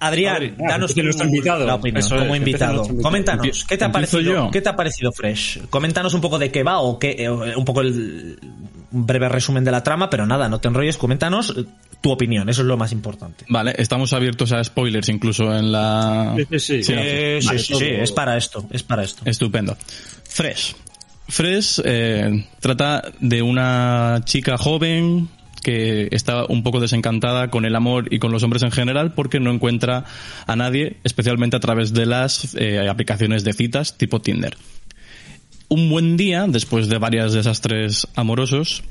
Adrián, Adri, ah, danos que tu- nuestro invitado. la opinión Eso es, como que empiece invitado. Coméntanos, ¿qué te ha ¿Empiezo parecido? yo? ¿Qué te ha parecido Fresh? Coméntanos un poco de qué va o qué, eh, un poco el un breve resumen de la trama, pero nada, no te enrolles, coméntanos eh, tu opinión, eso es lo más importante. Vale, estamos abiertos a spoilers incluso en la... Sí, sí, sí. Sí, Eh, sí, Vale, sí, todo- sí, es para esto, es para esto. Estupendo. Fresh. Fresh eh, trata de una chica joven que está un poco desencantada con el amor y con los hombres en general porque no encuentra a nadie, especialmente a través de las eh, aplicaciones de citas tipo Tinder. Un buen día, después de varios desastres amorosos,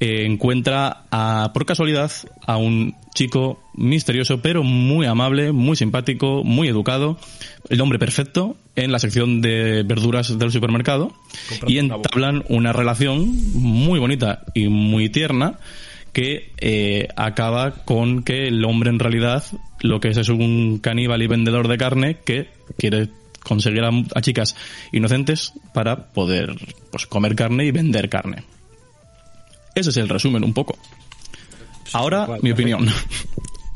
eh, encuentra a, por casualidad a un chico misterioso pero muy amable, muy simpático, muy educado, el hombre perfecto en la sección de verduras del supermercado Comprando y entablan una relación muy bonita y muy tierna que eh, acaba con que el hombre en realidad lo que es es un caníbal y vendedor de carne que quiere conseguir a, a chicas inocentes para poder pues, comer carne y vender carne. Ese es el resumen un poco. Ahora, mi opinión.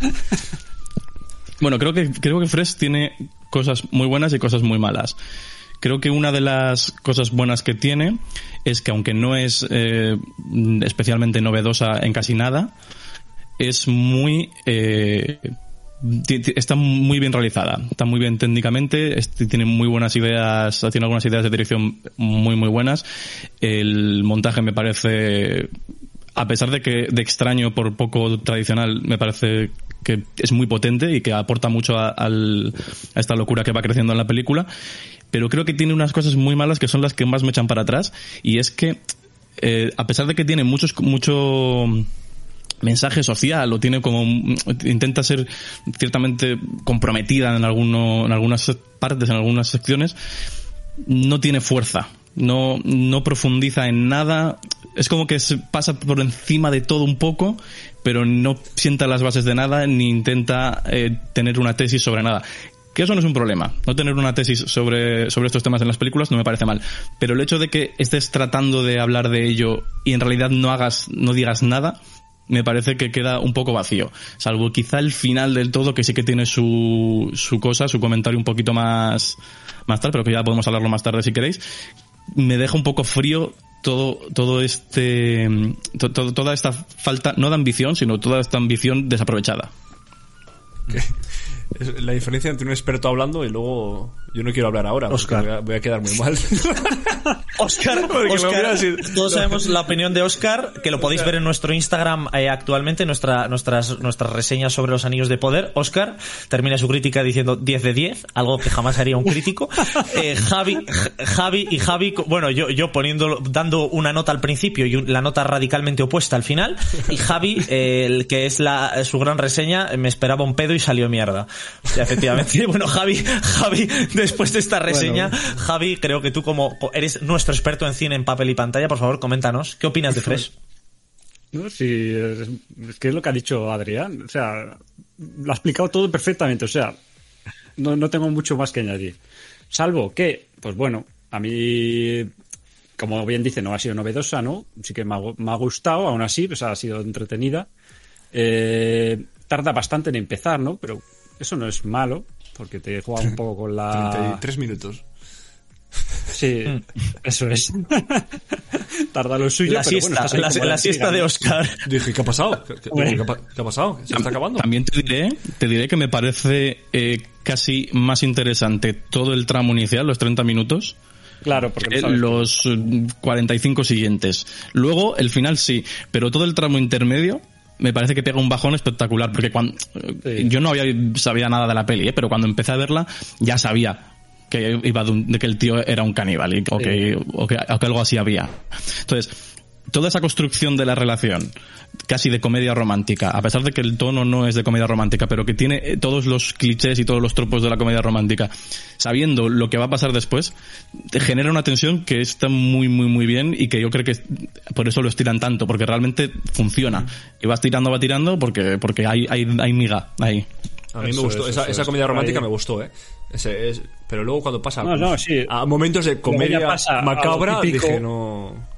<laughs> bueno, creo que, creo que Fresh tiene cosas muy buenas y cosas muy malas. Creo que una de las cosas buenas que tiene es que aunque no es eh, especialmente novedosa en casi nada, es muy eh, está muy bien realizada, está muy bien técnicamente, tiene muy buenas ideas, tiene algunas ideas de dirección muy muy buenas. El montaje me parece a pesar de que de extraño por poco tradicional, me parece que es muy potente y que aporta mucho a, a esta locura que va creciendo en la película, pero creo que tiene unas cosas muy malas que son las que más me echan para atrás y es que eh, a pesar de que tiene muchos mucho mensaje social o tiene como intenta ser ciertamente comprometida en alguno en algunas partes en algunas secciones no tiene fuerza no no profundiza en nada. Es como que se pasa por encima de todo un poco pero no sienta las bases de nada ni intenta eh, tener una tesis sobre nada que eso no es un problema. No tener una tesis sobre, sobre estos temas en las películas no me parece mal. Pero el hecho de que estés tratando de hablar de ello y en realidad no hagas, no digas nada, me parece que queda un poco vacío. Salvo quizá el final del todo, que sí que tiene su, su cosa, su comentario un poquito más, más tal, pero que ya podemos hablarlo más tarde si queréis. Me deja un poco frío todo, todo este, to- to- toda esta falta, no de ambición, sino toda esta ambición desaprovechada. Es la diferencia entre un experto hablando y luego yo no quiero hablar ahora Oscar. Voy, a, voy a quedar muy mal. <laughs> Oscar, <laughs> Oscar, así. todos <laughs> sabemos la opinión de Oscar, que lo podéis ver en nuestro Instagram eh, actualmente, nuestra, nuestras, nuestras reseñas sobre los anillos de poder. Oscar termina su crítica diciendo 10 de 10, algo que jamás haría un crítico. Eh, Javi, Javi y Javi, bueno, yo, yo poniendo, dando una nota al principio y un- la nota radicalmente opuesta al final. Y Javi, eh, el que es la, su gran reseña, me esperaba un pedo y salió mierda. <laughs> Sea, efectivamente, <laughs> bueno, Javi, Javi, después de esta reseña, Javi, creo que tú como eres nuestro experto en cine en papel y pantalla, por favor, coméntanos, ¿qué opinas de Fresh? No, sí, es, que es lo que ha dicho Adrián. O sea, lo ha explicado todo perfectamente. O sea, no, no tengo mucho más que añadir. Salvo que, pues bueno, a mí, como bien dice, no ha sido novedosa, ¿no? Sí que me ha, gu- me ha gustado, aún así, pues ha sido entretenida. Eh, tarda bastante en empezar, ¿no? Pero eso no es malo, porque te juega un poco con la... 33 minutos. Sí, eso es. <laughs> tarda lo suyo, La pero siesta, la, como la la siesta de. Oscar. Dije, ¿qué ha pasado? ¿Qué, qué- Hombre. qué ha, pa- qué ha pasado? ¿Se está acabando? También te diré, te diré que me parece eh, casi más interesante todo el tramo inicial, los 30 minutos, Claro, porque no sabes los eh, 45 siguientes. Luego, el final sí, pero todo el tramo intermedio me parece que pega un bajón espectacular, porque cuando Sí. yo no había sabía nada de la peli, ¿eh? pero cuando empecé a verla ya sabía que iba de, un- de que el tío era un caníbal y- o, que, o, que, o que algo así había. Entonces, toda esa construcción de la relación, casi de comedia romántica, a pesar de que el tono no es de comedia romántica, pero que tiene eh, todos los clichés y todos los tropos de la comedia romántica, sabiendo lo que va a pasar después, genera una tensión que está muy, muy, muy bien y que yo creo que por eso lo estiran tanto, porque realmente funciona. Y vas tirando, va tirando, porque, porque hay, hay, hay miga ahí. A mí me gustó. es, esa eso esa es. comedia romántica Ahí. me gustó, ¿eh? Ese es- pero luego cuando pasa No, no, sí. a momentos de comedia pasa macabra, dije, no...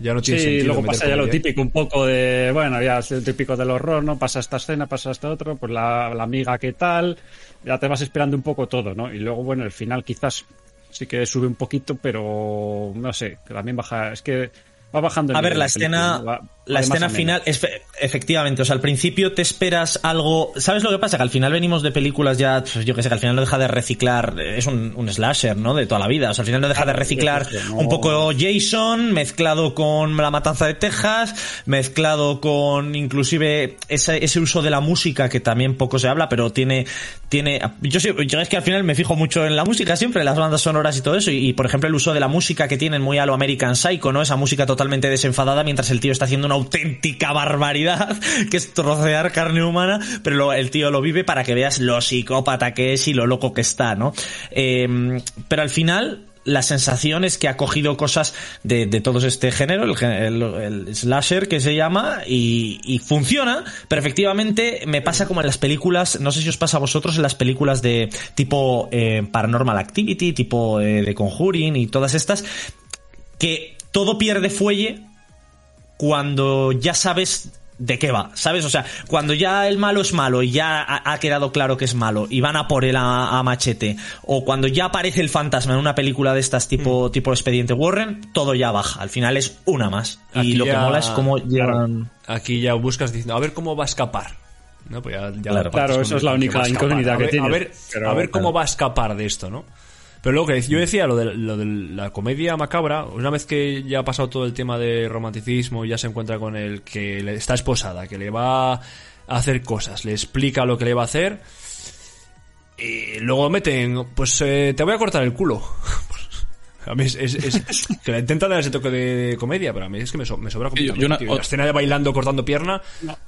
Ya no tiene Sí, sentido. luego pasa ya lo típico, un poco de, bueno, ya es lo típico del horror, ¿no? Pasa esta escena, pasa esta otro, pues la, la amiga qué tal, ya te vas esperando un poco todo, ¿no? Y luego, bueno, el final quizás sí que sube un poquito, pero no sé, que también baja, es que Va bajando. el A ver, la escena, va- va la escena final, es, efectivamente, o sea, al principio te esperas algo. ¿Sabes lo que pasa? Que al final venimos de películas ya, pues, yo que sé, que al final no deja de reciclar, es un, un slasher, ¿no? De toda la vida. O sea, al final no deja de reciclar que no- un poco Jason, mezclado con La Matanza de Texas, mezclado con inclusive ese, ese uso de la música que también poco se habla, pero tiene, tiene, yo, yo es que al final me fijo mucho en la música siempre, en las bandas sonoras y todo eso, y, y, por ejemplo el uso de la música que tienen muy a lo American Psycho, ¿no? Esa música totalmente desenfadada mientras el tío está haciendo una auténtica barbaridad, <laughs> que es trocear carne humana, pero lo- el tío lo vive para que veas lo psicópata que es y lo loco que está, ¿no? Eh, pero al final, la sensación es que ha cogido cosas de, de todos este género, el, el- el slasher que se llama, y, y funciona, pero efectivamente me pasa como en las películas, no sé si os pasa a vosotros en las películas de tipo eh, Paranormal Activity, tipo eh, de Conjuring y todas estas, que todo pierde fuelle cuando ya sabes de qué va, ¿sabes? O sea, cuando ya el malo es malo y ya ha, ha quedado claro que es malo y van a por él a, a machete, o cuando ya aparece el fantasma en una película de estas tipo, tipo Expediente Warren, todo ya baja. Al final es una más. Y lo que mola es cómo llevan... Aquí ya buscas diciendo, a ver cómo va a escapar. ¿no? Pues ya- ya Claro. Claro, eso es la única incógnita A que ver- tienes. A ver, Pero, a ver cómo claro. va a escapar de esto, ¿no? Pero luego que yo decía lo de, lo de la comedia macabra, una vez que ya ha pasado todo el tema de romanticismo, ya se encuentra con el que le está esposada, que le va a hacer cosas, le explica lo que le va a hacer, y luego meten, pues eh, te voy a cortar el culo. <laughs> A mí es, es- es- que la intentan dar ese toque de comedia, pero a mí es que me, so- me sobra yo- yo completamente. una- tío. La escena de bailando cortando pierna,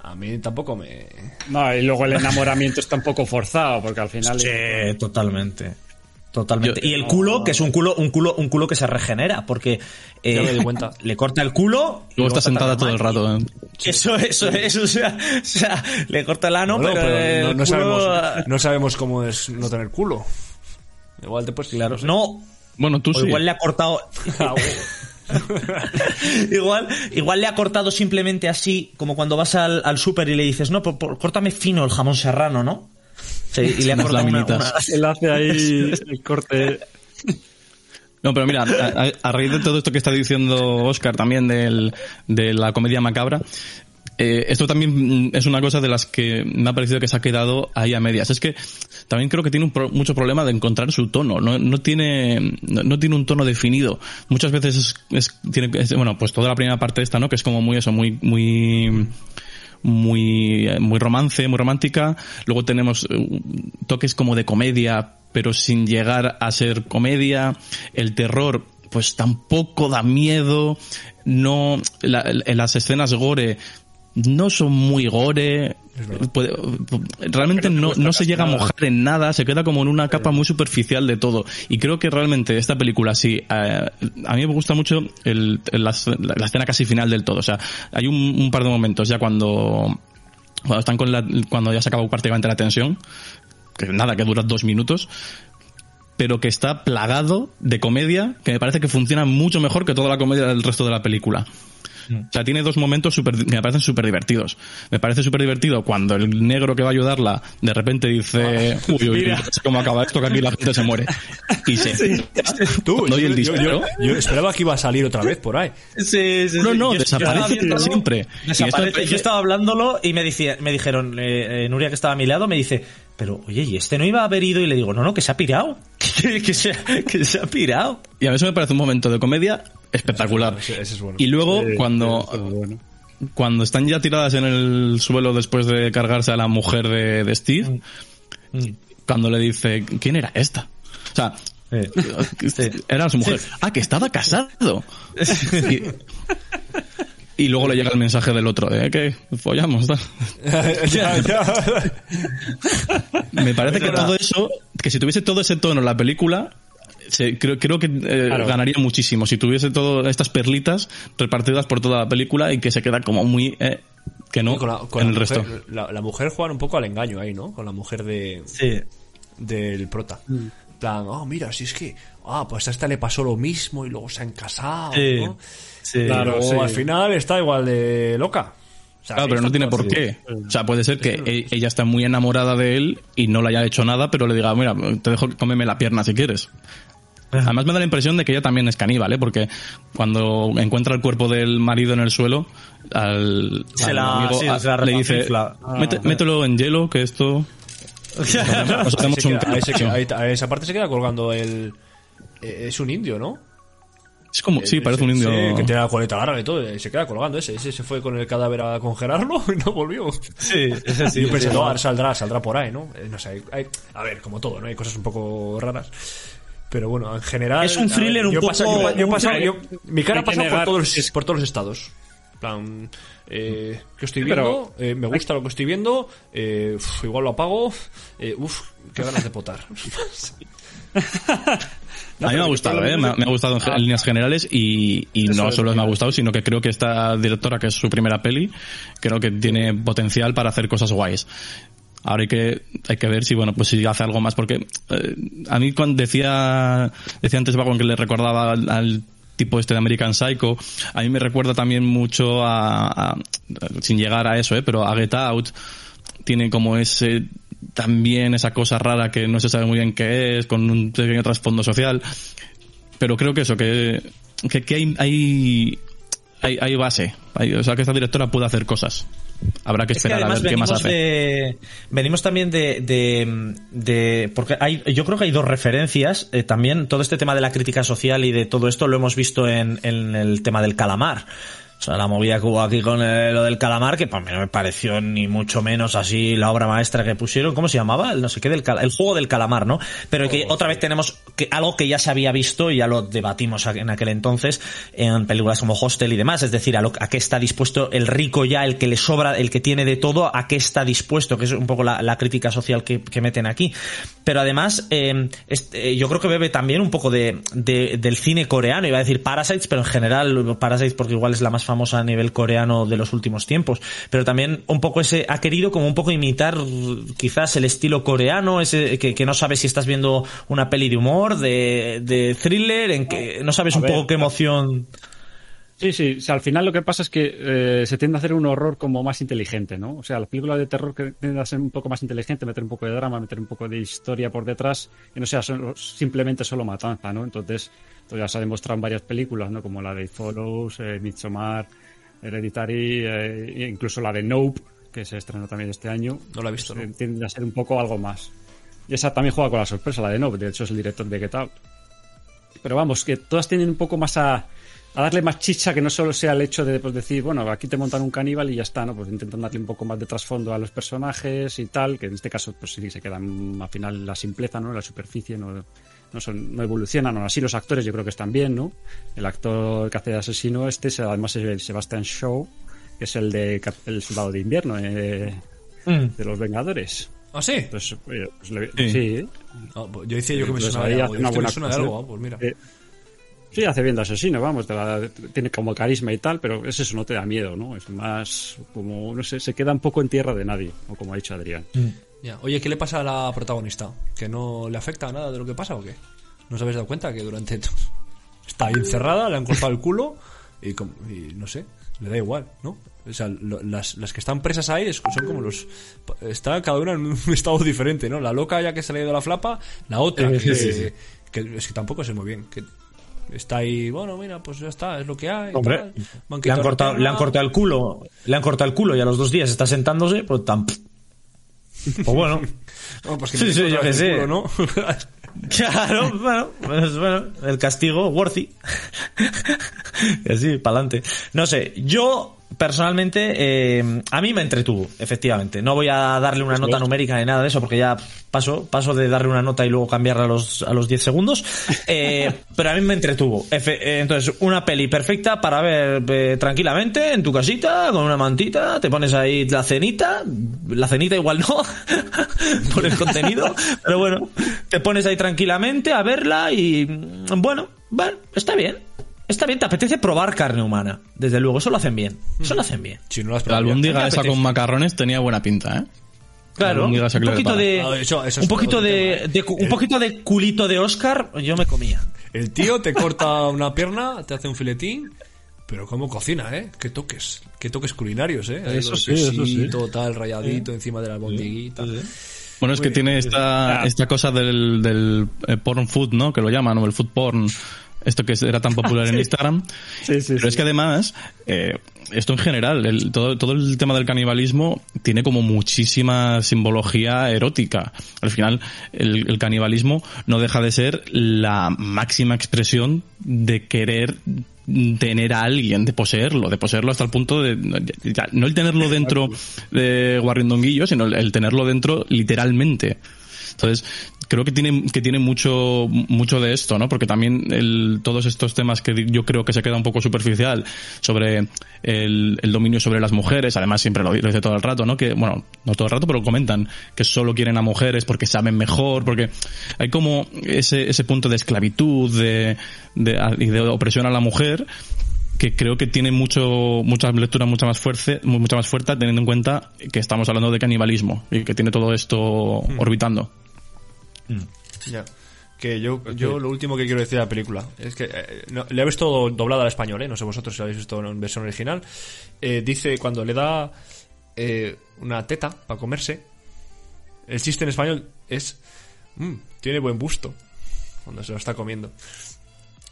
a mí tampoco me... No, y luego el enamoramiento está un poco forzado, porque al final. Sí, totalmente. Totalmente. Yo- y el culo, que es un culo, un culo, un culo que se regenera, porque eh, Ya me di cuenta. <laughs> le corta el culo. y Luego está sentada todo el rato. ¿eh? Eso, eso, eso, <laughs> o sea, o sea, le corta el ano, Bueno, pero, pero el no, no culo- sabemos, no sabemos cómo es no tener culo. Igual te puedes... Claro, no, Bueno, tú o sí. igual le ha cortado. Ah, <laughs> igual, igual le ha cortado simplemente así, como cuando vas al, al súper y le dices, no, por- por- córtame fino el jamón serrano, ¿no? Sí, y le ha cortado una, Él hace ahí el corte. No, pero mira, a, a- a raíz de todo esto que está diciendo Oscar también del, de la comedia macabra, eh, esto también es una cosa de las que me ha parecido que se ha quedado ahí a medias. Es que también creo que tiene un pro- mucho problema de encontrar su tono. No, no tiene no, no tiene un tono definido. Muchas veces es, es- tiene es- bueno pues toda la primera parte de esta, ¿no? Que es como muy eso, muy muy muy muy romance, muy romántica. Luego tenemos eh, toques como de comedia, pero sin llegar a ser comedia. El terror pues tampoco da miedo. No en las escenas gore no son muy gore. Puede- realmente no, no se llega a mojar en nada, se queda como en una capa muy superficial de todo. Y creo que realmente esta película, sí, eh, a mí me gusta mucho el, el- la, la escena casi final del todo. O sea, hay un, un par de momentos ya cuando, cuando están con la, cuando ya se acabó prácticamente la tensión, que nada, que dura dos minutos, pero que está plagado de comedia que me parece que funciona mucho mejor que toda la comedia del resto de la película. O sea, tiene dos momentos super, que me parecen súper divertidos. Me parece súper divertido cuando el negro que va a ayudarla de repente dice, uy, uy, uy, cómo acaba esto, que aquí la gente se muere. Y se... Tú, Cuando oye el yo, yo- disparo... yo esperaba que iba a salir otra vez por ahí. Sí, sí, No, sí. no, Yo- desaparece yo estaba siempre. Y desaparece. esto- Yo estaba hablándolo y me, decía, me dijeron, eh, eh, Nuria que estaba a mi lado, me dice, pero oye, ¿y este no iba a haber ido? Y le digo, no, no, que se ha pirado. <laughs> Que, que se, que se ha pirado. Y a mí eso me parece un momento de comedia espectacular. Ese- ese es bueno. Y luego, Sí, cuando, sí, sí, bueno. cuando están ya tiradas en el suelo después de cargarse a la mujer de, de Steve, cuando le dice, ¿quién era esta? O sea, <laughs> era su mujer. Ah, que estaba casado. <laughs> Y, y luego le llega el mensaje del otro, de "Eh, que follamos. tal". <laughs> Ya, ya. Me parece que todo eso, que si tuviese todo ese tono en la película, se- creo, creo que eh, Claro. ganaría muchísimo. Si tuviese todas estas perlitas repartidas por toda la película y que se queda como muy... eh, que no Con la, con en la el mujer, resto. La, la mujer juega un poco al engaño ahí, ¿no? Con la mujer de, Sí. del prota. Mm. En plan, oh, mira, si es que, ah, pues a esta le pasó lo mismo y luego se han casado, Sí. ¿no? Sí. Claro. Sí. al final está igual de loca. O sea, Claro, pero no tiene por qué. O sea, puede ser que e- ella está muy enamorada de él y no le haya hecho nada, pero le diga, mira, te dejo cómeme la pierna si quieres. Además me da la impresión de que ella también es caníbal, ¿eh? Porque cuando encuentra el cuerpo del marido en el suelo, al, Se al la- amigo, sí, a- se la le dice. "Mete- mételo en hielo, que esto... <laughs> Nos un ahí se cacho". queda- ahí- a esa parte se queda colgando el. Eh, Es un indio, ¿no? Es como, sí, parece un Sí, indio... que tiene la coleta larga y todo. y Se queda colgando ese. Ese se fue con el cadáver a congelarlo <laughs> y no volvió. Sí, ese sí. <laughs> Yo pensé, sí, no, saldrá, saldrá por ahí, ¿no? Eh, No sé, hay- hay- a ver, como todo, ¿no? Hay cosas un poco raras. Pero bueno, en general. Es un thriller un yo poco- pasa- yo yo un pasa- thriller- yo- mi cara ha que pasado por todos, los, que por todos los estados. En plan, eh, ¿qué estoy Pero- viendo? Eh, me gusta lo que estoy viendo. Eh, uf, igual lo apago. Eh, uf, qué ganas de potar. <laughs> A mí me ha gustado, ¿eh? me, ha- me ha gustado en, líneas generales y, y no solo me ha gustado, sino que creo que esta directora, que es su primera peli, creo que tiene potencial para hacer cosas guays. Ahora hay que, hay que ver si, bueno, pues si hace algo más, porque eh, a mí cuando decía, decía antes Vagon que le recordaba al, al tipo este de American Psycho, a mí me recuerda también mucho a, a- sin llegar a eso, ¿eh? pero a Get Out, tiene como ese también esa cosa rara que no se sabe muy bien qué es, con un pequeño trasfondo social. Pero creo que eso, que, que, que hay, hay, hay, hay base. Hay- o sea, que esta directora puede hacer cosas. Habrá que Es que esperar a ver qué más hace. de venimos también de, de, de- porque hay yo creo que hay dos referencias eh, también todo este tema de la crítica social y de todo esto lo hemos visto en, en el tema del calamar o sea, la movida que hubo aquí con eh, lo del calamar, que para mí no me pareció ni mucho menos así la obra maestra que pusieron. ¿Cómo se llamaba? El no sé qué del el juego del calamar, ¿no? Pero que otra vez tenemos que algo que ya se había visto y ya lo debatimos en aquel entonces en películas como Hostel y demás. Es decir, a, lo, a qué está dispuesto el rico ya, el que le sobra, el que tiene de todo, a qué está dispuesto, que es un poco la, crítica social que, meten aquí. Pero además, eh, eh, yo creo que bebe también un poco de, de- del cine coreano. Iba a decir Parasites, pero en general Parasites porque igual es la más famosa a nivel coreano de los últimos tiempos. Pero también un poco ese, ha querido como un poco imitar quizás el estilo coreano, ese que, que no sabes si estás viendo una peli de humor, de, de thriller, en que no sabes A un ver, poco qué emoción. Sí, sí, o sea, al final lo que pasa es que eh, se tiende a hacer un horror como más inteligente, ¿no? O sea, las películas de terror que tienden a ser un poco más inteligente, meter un poco de drama, meter un poco de historia por detrás, que no sea solo- simplemente solo matanza, ¿no? Entonces, esto ya se ha demostrado en varias películas, ¿no? Como la de Follows, eh, Midsommar, Hereditary, eh, incluso la de Nope, que se estrenó también este año. No la he visto, Pues, ¿no? eh, Tiende a ser un poco algo más. Y esa también juega con la sorpresa, la de Nope, de hecho es el director de Get Out. Pero vamos, que todas tienen un poco más a, a darle más chicha que no solo sea el hecho de pues, decir, bueno, aquí te montan un caníbal y ya está, ¿no? Pues intentan darle un poco más de trasfondo a los personajes y tal, que en este caso, pues sí, se quedan al final la simpleza, ¿no? La superficie, no, no, son, no evolucionan, aún así los actores yo creo que están bien, ¿no? El actor que hace de asesino este, es- además es el Sebastian Shaw, que es el de El Soldado de Invierno, eh, Mm. de los Vengadores. ¿Ah, sí? Pues, oye, pues Sí. sí, ¿eh? Pues yo decía yo que me Pues sonaba de algo. una Hostia, me buena suena de algo, ah, pues mira. Eh, Sí, hace bien de asesino, vamos, te la- tiene como carisma y tal, pero es eso, no te da miedo, ¿no? Es más como, no sé, se queda un poco en tierra de nadie, o como ha dicho Adrián. Ya. Oye, ¿qué le pasa a la protagonista? ¿Que no le afecta a nada de lo que pasa o qué? ¿No os habéis dado cuenta que durante... <laughs> Está ahí encerrada, le han cortado el culo y, y no sé, le da igual, ¿no? O sea, lo- las, las que están presas ahí son como los... Está cada una en un <laughs> estado diferente, ¿no? La loca ya que se le ha ido la flapa, la otra Eh, que, sí, sí. que es que tampoco sé muy bien, que está ahí, bueno, mira, pues ya está, es lo que hay. Hombre, le han, cortado, le han pierna. cortado el culo, le han cortado el culo y a los dos días está sentándose, pues tan... Pues bueno. <laughs> Bueno, pues que Sí, sí, yo qué el sé. culo, ¿no? <laughs> Claro, bueno, pues bueno, el castigo, worthy. <laughs> y así, para adelante. No sé, yo personalmente, eh, a mí me entretuvo, efectivamente. No voy a darle una nota numérica ni nada de eso, porque ya paso, paso de darle una nota y luego cambiarla a los, a los 10 segundos. Eh, <laughs> pero a mí me entretuvo. Efe- eh, entonces, una peli perfecta para ver eh, tranquilamente en tu casita, con una mantita, te pones ahí la cenita, la cenita igual no, <laughs> por el contenido, pero bueno, te pones ahí tranquilamente a verla y bueno, bueno, está bien. Está bien, te apetece probar carne humana. Desde luego, eso lo hacen bien. Eso lo hacen bien. Si no lo has La probado ya. albóndiga esa con macarrones tenía buena pinta, ¿eh? Claro, un poquito de, Ah, eso- eso un poquito de, ¿eh? de un poquito de culito de Oscar, yo me comía. El tío te corta una pierna, te hace un filetín, pero cómo cocina, ¿eh? Qué toques, qué toques culinarios, ¿eh? Ahí Eso sí, eso sí. quesito, tal, rayadito encima de la albondiguita. Bueno, es que tiene esta, Ah. esta cosa del, del eh, porn food, ¿no? Que lo llaman, o el food porn. Esto que era tan popular en <laughs> Instagram. Sí, sí, Pero es que además, eh, esto en general, el- todo, todo el tema del canibalismo tiene como muchísima simbología erótica. Al final, el, el canibalismo no deja de ser la máxima expresión de querer tener a alguien, de poseerlo, de poseerlo hasta el punto de, ya, no el tenerlo dentro de guarrindonguillo, sino el, el tenerlo dentro literalmente. Entonces, creo que tiene, que tiene mucho, mucho de esto, ¿no? Porque también el, todos estos temas que yo creo que se queda un poco superficial sobre el, el dominio sobre las mujeres, además siempre lo, lo dice todo el rato, ¿no? Que, bueno, no todo el rato, pero comentan que solo quieren a mujeres porque saben mejor, porque hay como ese, ese punto de esclavitud, de, de, y de opresión a la mujer, que creo que tiene mucho muchas lecturas mucha más fuerte mucha más fuerte teniendo en cuenta que estamos hablando de canibalismo y que tiene todo esto orbitando Ya. Que yo, yo lo último que quiero decir de la película es que eh, no, le he visto doblada al español, ¿eh? no sé vosotros si lo habéis visto en versión original. Eh, dice cuando le da eh, una teta para comerse, el chiste en español es: "Mm, tiene buen busto cuando se lo está comiendo.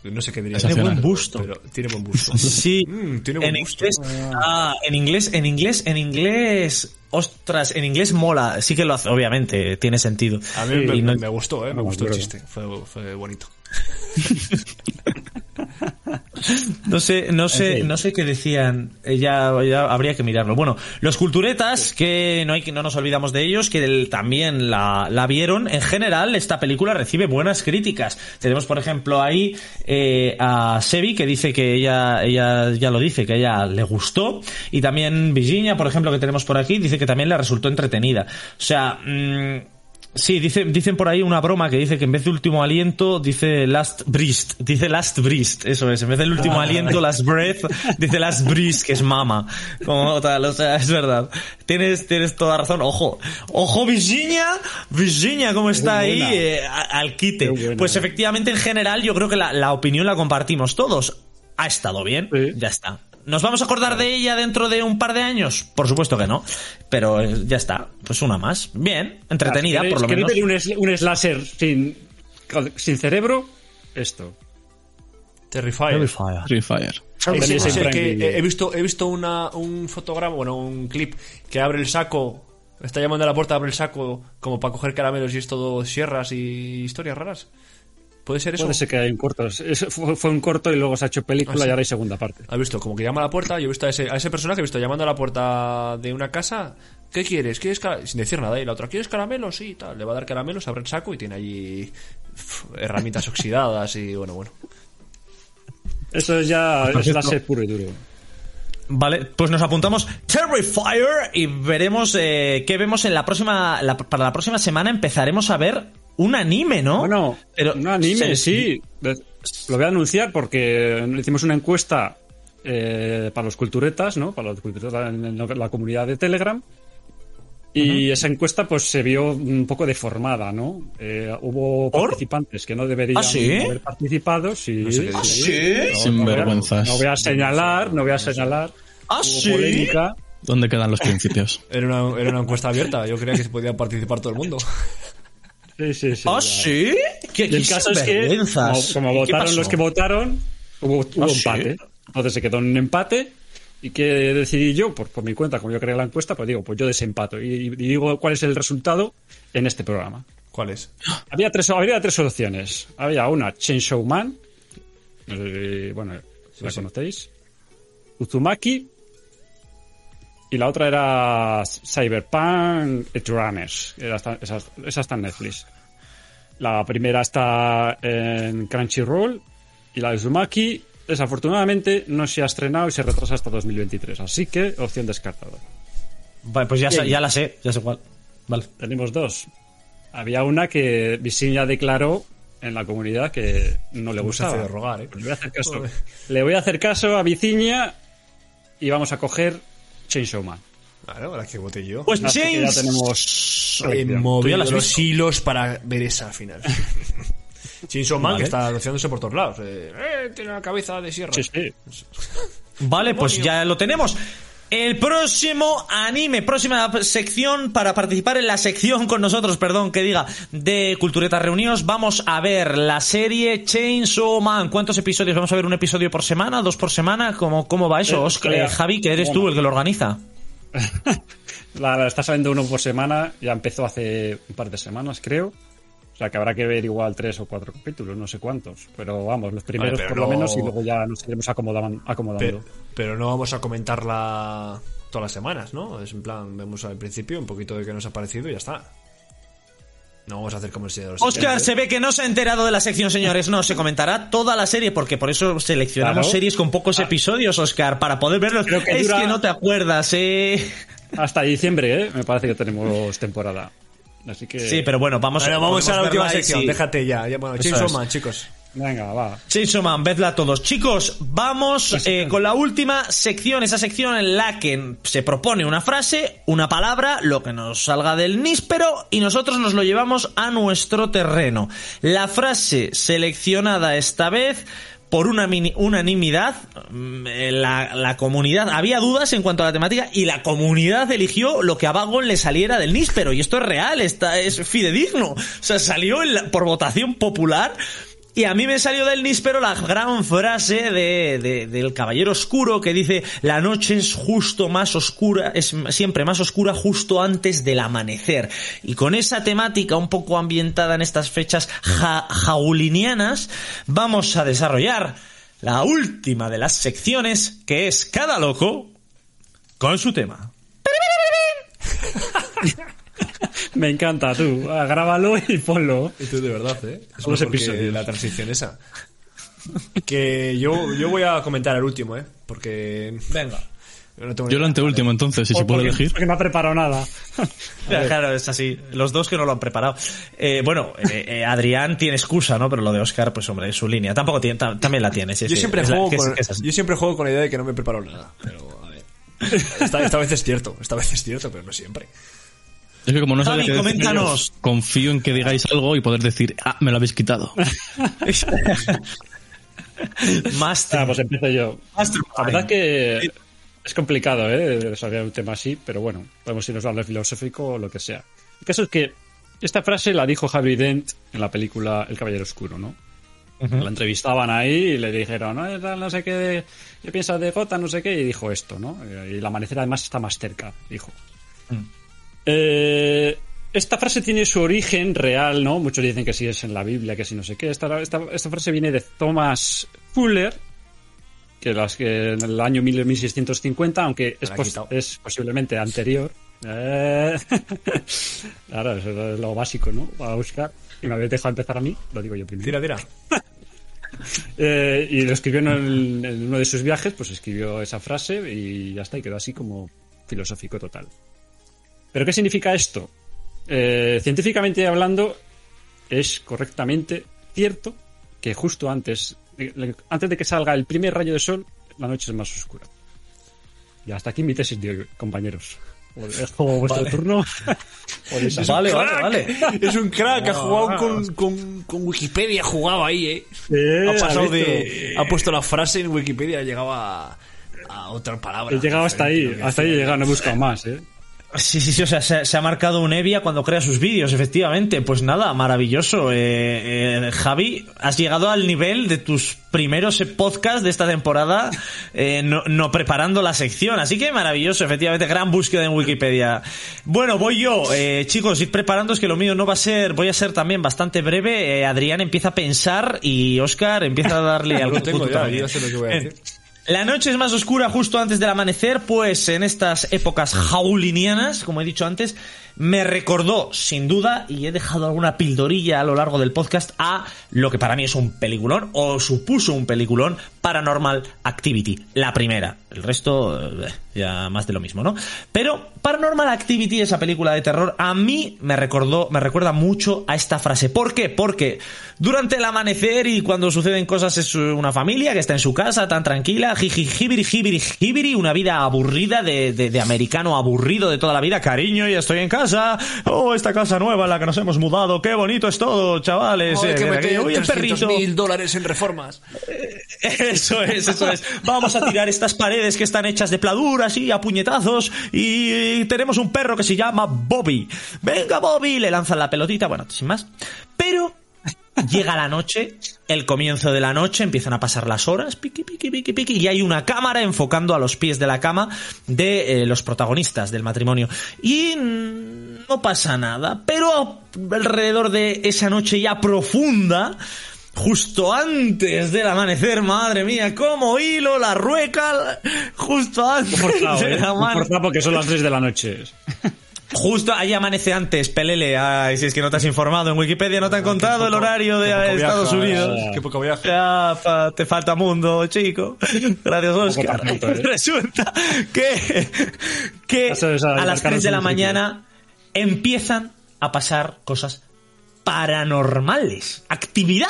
No sé qué diría. Tiene buen busto. Pero tiene buen busto. <laughs> Sí, Mm, tiene buen en gusto. inglés, ah, en inglés, en inglés, en inglés, ostras, en inglés mola, sí que lo hace, obviamente, tiene sentido. A mí me, Y no- me gustó, ¿eh? me No me gustó el chiste. Fue, fue bonito. <laughs> No sé, no sé, no sé qué decían. Eh, Ya, ya habría que mirarlo. Bueno, los culturetas, que no hay que no nos olvidamos de ellos, que el- también la, la vieron. En general, esta película recibe buenas críticas. Tenemos, por ejemplo, ahí eh, a Sebi que dice que ella, ella ya lo dice, que a ella le gustó. Y también Virginia, por ejemplo, que tenemos por aquí, dice que también le resultó entretenida. O sea, mm, Sí, dice, dicen por ahí una broma que dice que en vez de último aliento dice last breath, dice last breath, eso es, en vez del último aliento last breath dice last breath, que es mama, como tal, o sea, es verdad. Tienes, tienes toda razón, ojo, ojo Virginia, Virginia, cómo está ahí eh, al quite. Pues efectivamente en general yo creo que la, la opinión la compartimos todos. Ha estado bien, Sí. ya está. ¿Nos vamos a acordar de ella dentro de un par de años? Por supuesto que no. Pero eh, ya está. Pues una más. Bien. Entretenida, ¿Queréis- por lo menos. un, un slasher sin, sin cerebro? Esto. Terrifier. Es que Video. he visto, he visto una, un fotograma, bueno, un clip que abre el saco, está llamando a la puerta, abre el saco como para coger caramelos y es todo sierras y historias raras. ¿Puede ser eso? Puede ser que hay un corto. Es- fue, fue un corto y luego se ha hecho película Ah, sí. y ahora hay segunda parte. ¿Has visto? Como que llama a la puerta, yo he visto a ese, a ese personaje, he visto llamando a la puerta de una casa. ¿Qué quieres? ¿Quieres cara-?" Sin decir nada. Y la otra, ¿quieres caramelos? Sí, tal. Le va a dar caramelos, abre el saco y tiene allí herramientas <laughs> oxidadas y bueno, bueno. Eso es ya es cierto- slasher puro y duro. Vale, pues nos apuntamos Terrifier y veremos eh, qué vemos en la próxima. la- para la próxima semana empezaremos a ver un anime, ¿no? Bueno, pero un anime, se- sí. Lo voy a anunciar porque hicimos una encuesta eh, para los culturetas, ¿no? Para los culturetas en la comunidad de Telegram. Y esa encuesta pues se vio un poco deformada, ¿no? Eh, hubo ¿Por? participantes que no deberían ¿Ah, sí? haber participado. Sí, sé sí. ¿Sí? sin No voy a- vergüenzas No voy a señalar, no voy a señalar. ¿Ah, Hubo sí? polémica. ¿dónde quedan los principios? Era una, era una encuesta abierta, yo creía que se podía participar todo el mundo. Sí, sí, sí. ¿Ah, sí? ¿Qué, el qué caso es que, sinvergüenzas? como, como ¿Qué votaron los que votaron, hubo, hubo ¿Ah, sí? empate. Entonces se quedó en un empate. ¿Y qué decidí yo? Pues por mi cuenta, como yo creé la encuesta, pues digo, pues yo desempato. Y, y digo cuál es el resultado en este programa. ¿Cuál es? Había tres, había tres opciones. Había una, Chainsaw Man. Si, bueno, si la sí. conocéis. Uzumaki. Y la otra era Cyberpunk Runners. Era esta- Esa, esa está en Netflix. La primera está en Crunchyroll. Y la de Uzumaki, desafortunadamente, no se ha estrenado y se retrasa hasta 2023. Así que, opción descartada. Vale, pues ya, ya la sé, ya sé cuál. Vale. Tenemos dos. Había una que Visiña declaró en la comunidad que no le gustaba. hace de rogar, ¿eh? Le voy a hacer caso. Le voy a hacer caso a Viciña y vamos a coger Chainsaw Man. Claro, ahora que voté yo. Pues que ya tenemos. He ¿Tú ya movido la has los visto? hilos para ver esa final. <laughs> Chainsaw Man, Vale. que está anunciándose por todos lados. Eh, eh, tiene una cabeza de sierra. Sí, sí. <laughs> Vale, pues ya lo tenemos. El próximo anime, próxima sección para participar en la sección con nosotros, perdón, que diga, de Cultureta Reunidos, vamos a ver la serie Chainsaw Man. ¿Cuántos episodios? ¿Vamos a ver un episodio por semana? ¿Dos por semana? ¿Cómo, cómo va eso? Eh, Oscar, eh, eh, Javi, que eres bueno. tú el que lo organiza. <laughs> La, la está saliendo uno por semana, ya empezó hace un par de semanas, creo. O sea que habrá que ver igual tres o cuatro capítulos, no sé cuántos. Pero vamos, los primeros Vale, por lo no- menos y luego ya nos iremos acomodando. Pero, pero no vamos a comentarla todas las semanas, ¿no? Es en plan, vemos al principio un poquito de qué nos ha parecido y ya está. No vamos a hacer como el señor de los Oscar Anillos, se ¿eh? ve que no se ha enterado de la sección, señores. No, se comentará toda la serie porque por eso seleccionamos Claro. series con pocos episodios, Oscar, para poder verlos. Que es dura- que no te acuerdas, eh. Hasta diciembre, ¿eh? Me parece que tenemos temporada. Así que. Sí, pero bueno, vamos, Bueno, vamos a la última sección, sí. déjate ya. ya bueno, Chainsaw. Man, chicos. Venga, va. Chainsaw Man, vedla todos. Chicos, vamos eh, con la última sección, esa sección en la que se propone una frase, una palabra, lo que nos salga del níspero y nosotros nos lo llevamos a nuestro terreno. La frase seleccionada esta vez por una unanimidad, mm, eh, la, la comunidad, había dudas en cuanto a la temática y la comunidad eligió lo que a Vagon le saliera del níspero y esto es real, está, es fidedigno. O sea, salió en la- por votación popular y a mí me salió del níspero la gran frase de, de- del Caballero Oscuro que dice la noche es justo más oscura, es siempre más oscura justo antes del amanecer. Y con esa temática un poco ambientada en estas fechas ja- jaulinianas, vamos a desarrollar la última de las secciones que es cada loco con su tema. <laughs> Me encanta, tú. Ah, Grábalo y ponlo. Esto de verdad, ¿eh? Es los episodios. la transición esa. Que yo, yo voy a comentar el último, ¿eh? Porque... Venga. no tengo Yo el anteúltimo, entonces, si se puede elegir. Porque no ha preparado nada. Claro, es así. Los dos que no lo han preparado. Eh, bueno, eh, eh, Adrián tiene excusa, ¿no? Pero lo de Oscar, pues hombre, es su línea. Tampoco tiene, tam- también la tiene. sí, Yo sí. siempre, la- juego que es- con, que es yo siempre juego con la idea de que no me preparo nada. Pero, a ver. <laughs> Esta, esta vez es cierto, esta vez es cierto, pero no siempre. Es que como no coméntanos. confío en que digáis algo y poder decir, ah, me lo habéis quitado. <laughs> Master. Ah, pues empiezo yo. Mastermind. La verdad que es complicado, ¿eh? Desarrollar un tema así, pero bueno, podemos irnos a lo filosófico o lo que sea. El caso es que esta frase la dijo Harvey Dent en la película El Caballero Oscuro, ¿no? La entrevistaban ahí y le dijeron, no, sé qué, qué piensas de Gota, no sé qué, y dijo esto, ¿no? Y el amanecer además está más cerca, dijo. Eh, esta frase tiene su origen real, ¿no? Muchos dicen que sí es en la Biblia, que sí no sé qué. Esta, esta, esta frase viene de Thomas Fuller, que, las, que en el año 1650, aunque es, pos- es posiblemente anterior. Eh, <laughs> claro, eso es lo básico, ¿no? Para buscar. Y me habéis dejado empezar a mí, lo digo yo primero. Tira, tira. <laughs> Eh, y lo escribió en, el- en uno de sus viajes, pues escribió esa frase y ya está, y quedó así como filosófico total. ¿Pero qué significa esto? Eh, científicamente hablando, es correctamente cierto que justo antes, de- antes de que salga el primer rayo de sol, la noche es más oscura. Y hasta aquí mi tesis de hoy, compañeros. Es como vuestro turno. <laughs> Hacer- Vale, vale, vale. Es un crack, ha jugado con, con, con Wikipedia, ha jugado ahí, ¿eh? Eh, ha pasado ¿has de. Ha puesto la frase en Wikipedia, ha llegado a, a otra palabra. He llegado hasta ahí, hasta ahí he llegado, no he buscado más, ¿eh? Sí, sí, sí, o sea, se, se ha marcado un Evia cuando crea sus vídeos, efectivamente. Pues nada, maravilloso. Eh, eh, Javi, has llegado al nivel de tus primeros podcasts de esta temporada, eh, no, no preparando la sección. Así que maravilloso, efectivamente, gran búsqueda en Wikipedia. Bueno, voy yo. Eh, chicos, id preparando, es que lo mío no va a ser, voy a ser también bastante breve. Adrián empieza a pensar y Oscar empieza a darle <laughs> algo lo tengo ya, yo ya sé lo que voy a decir. La noche es más oscura justo antes del amanecer, pues en estas épocas jaulinianas, como he dicho antes, me recordó, sin duda, y he dejado alguna pildorilla a lo largo del podcast, a lo que para mí es un peliculón, o supuso un peliculón, Paranormal Activity, la primera. El resto, eh, ya más de lo mismo, ¿no? Pero Paranormal Activity, esa película de terror, a mí me recordó, me recuerda mucho a esta frase. ¿Por qué? Porque durante el amanecer y cuando suceden cosas es una familia que está en su casa tan tranquila, jibiri, jibiri, jibiri, una vida aburrida de, de, de americano aburrido de toda la vida. Cariño, ya estoy en casa. Oh, esta casa nueva en la que nos hemos mudado. Qué bonito es todo, chavales. Hay Eh, que mira, meter uy, el 300 perrito. mil dólares en reformas. <laughs> Eso es, eso es. Vamos a tirar estas paredes que están hechas de pladuras y a puñetazos y tenemos un perro que se llama Bobby. Venga Bobby, le lanzan la pelotita, bueno, sin más. Pero llega la noche, el comienzo de la noche, empiezan a pasar las horas, piqui, piqui, piqui, piqui, y hay una cámara enfocando a los pies de la cama de eh, los protagonistas del matrimonio. Y no pasa nada, pero alrededor de esa noche ya profunda, justo antes del amanecer, madre mía, como hilo la rueca, justo antes Forzado, ¿eh? del Muy amanecer. porque son las 3 de la noche. Justo ahí amanece antes, pelele. Ay, si es que no te has informado en Wikipedia, no te han contado el horario de Qué poco Estados viaja, Unidos. Qué poco viaje. Ya, fa- te falta mundo, chico. Gracias, Oscar. tanto, ¿eh? Resulta que, que a a las marcar 3 de la mañana empiezan a pasar cosas paranormales. Actividad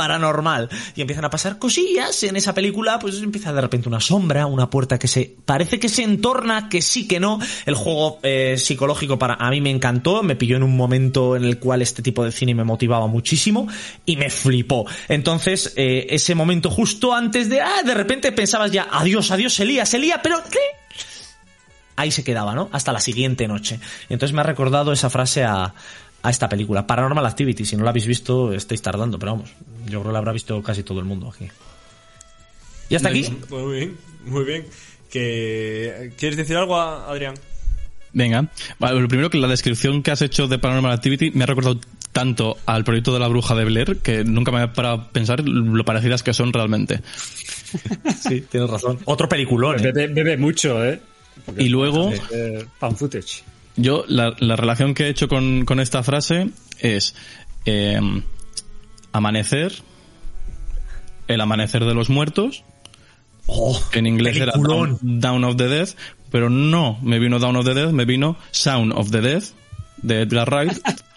paranormal. Y empiezan a pasar cosillas. En esa película, pues empieza de repente una sombra, una puerta que se. Parece que se entorna, que sí, que no. El juego eh, psicológico para a mí me encantó. Me pilló en un momento en el cual este tipo de cine me motivaba muchísimo. Y me flipó. Entonces, eh, ese momento justo antes de. Ah, de repente pensabas ya, adiós, adiós, se lía, se lía, pero. ¿qué? ahí se quedaba, ¿no? Hasta la siguiente noche. Y entonces me ha recordado esa frase a, a esta película. Paranormal Activity, si no la habéis visto, estáis tardando, pero vamos, yo creo que la habrá visto casi todo el mundo aquí. ¿Y hasta aquí? Muy bien, muy bien. Que, ¿Quieres decir algo, Adrián? Venga. Vale, lo primero que la descripción que has hecho de Paranormal Activity me ha recordado tanto al proyecto de la bruja de Blair que nunca me he parado a pensar lo parecidas que son realmente. <laughs> Sí, tienes razón. Otro peliculón, ¿eh? Bebe, bebe mucho, ¿eh? Porque Y luego- eh, fan footage. Yo, la, la relación que he hecho con, con esta frase es eh, amanecer, el amanecer de los muertos, Oh, que en inglés era. Down, Down of the Dead, pero no me vino Down of the Dead, me vino Sound of the Dead de Edgar Wright, <laughs>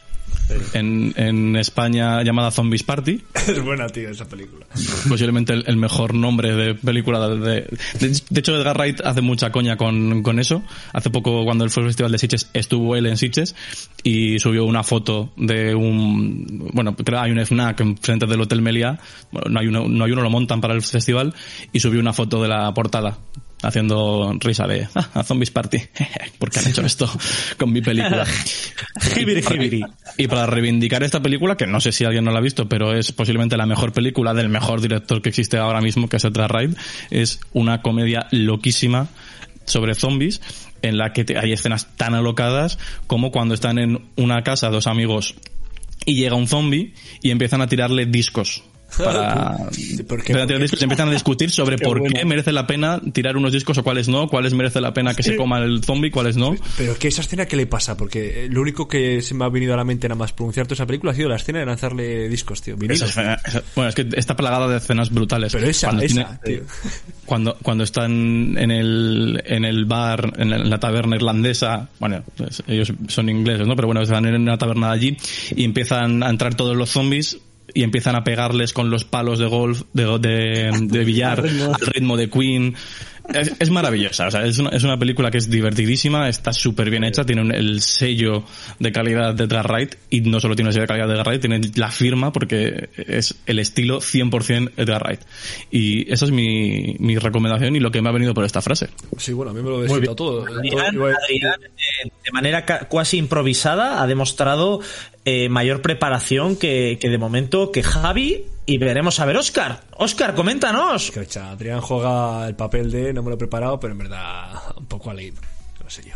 en, en España llamada Zombies Party. <laughs> Es buena, tío, esa película. posiblemente el, el mejor nombre de película de, de, de hecho Edgar Wright hace mucha coña con, con eso hace poco cuando él fue al festival de Sitges estuvo él en Sitges y subió una foto de un bueno creo que hay un FNAC enfrente del Hotel Meliá bueno, no hay uno no hay uno lo montan para el festival y subió una foto de la portada haciendo risa de ah, a Zombies Party <laughs> ¿por qué han hecho esto con mi película? <laughs> Jibiri, jibiri. Y para reivindicar esta película, que no sé si alguien no la ha visto, pero es posiblemente la mejor película del mejor director que existe ahora mismo, que es Edgar Wright, es una comedia loquísima sobre zombies en la que te- hay escenas tan alocadas como cuando están en una casa dos amigos y llega un zombie y empiezan a tirarle discos. Para, ¿por qué? empiezan a tirar discos empiezan a discutir sobre <laughs> por bueno. qué merece la pena tirar unos discos o cuáles no, cuáles merece la pena que se coma el zombie, cuáles no. Pero ¿qué esa escena qué le pasa? Porque eh, lo único que se me ha venido a la mente nada más pronunciar toda esa película ha sido la escena de lanzarle discos, tío. Esa- esa- bueno, es que está plagada de escenas brutales. Pero esa, Cuando esa, tiene- tío. <laughs> cuando, cuando están en el, en el bar, en la, en la taberna irlandesa, bueno, pues ellos son ingleses, ¿no? Pero bueno, están en una taberna de allí y empiezan a entrar todos los zombies y empiezan a pegarles con los palos de golf, de, de, de billar, <laughs> al ritmo de Queen. Es, es maravillosa, o sea, es una, es una película que es divertidísima, está súper bien hecha, tiene un- el sello de calidad de Edgar Wright y no solo tiene el sello de calidad de Edgar Wright, tiene la firma porque es el estilo 100% Edgar Wright. Y esa es mi, mi recomendación y lo que me ha venido por esta frase. Sí, bueno, a mí me lo desquita todo. Adrián, Todo- Adrián, eh, de manera ca- cuasi improvisada, ha demostrado eh, mayor preparación que, que de momento que Javi y veremos a ver Oscar. Oscar, coméntanos. Escucha, Adrián juega el papel de no me lo he preparado, pero en verdad un poco a leído. No sé yo.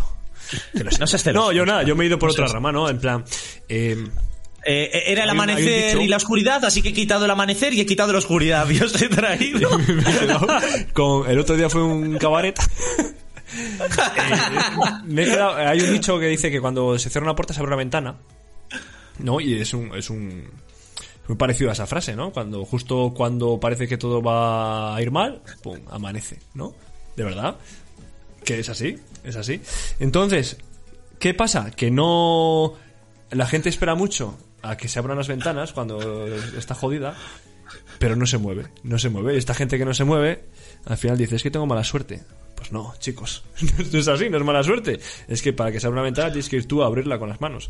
Lo sé. <laughs> No seas celoso. No, yo nada, yo me he ido por otra rama, ¿no? En plan, eh, Eh, era el amanecer dicho- y la oscuridad, así que he quitado el amanecer y he quitado la oscuridad. <laughs> Yo os he traído. <laughs> con el otro día fue un cabaret. Eh, me he quedado- hay un dicho que dice que cuando se cierra una puerta se abre una ventana. ¿No? Y es un, es un muy parecido a esa frase, ¿no? Cuando justo cuando parece que todo va a ir mal, pum, amanece, ¿no? De verdad. Que es así, es así. Entonces, ¿qué pasa? Que no la gente espera mucho a que se abran las ventanas cuando está jodida, pero no se mueve, no se mueve. Y esta gente que no se mueve, al final dice, es que tengo mala suerte. Pues no, chicos, <laughs> no es así, no es mala suerte. Es que para que se abra una ventana tienes que ir tú a abrirla con las manos.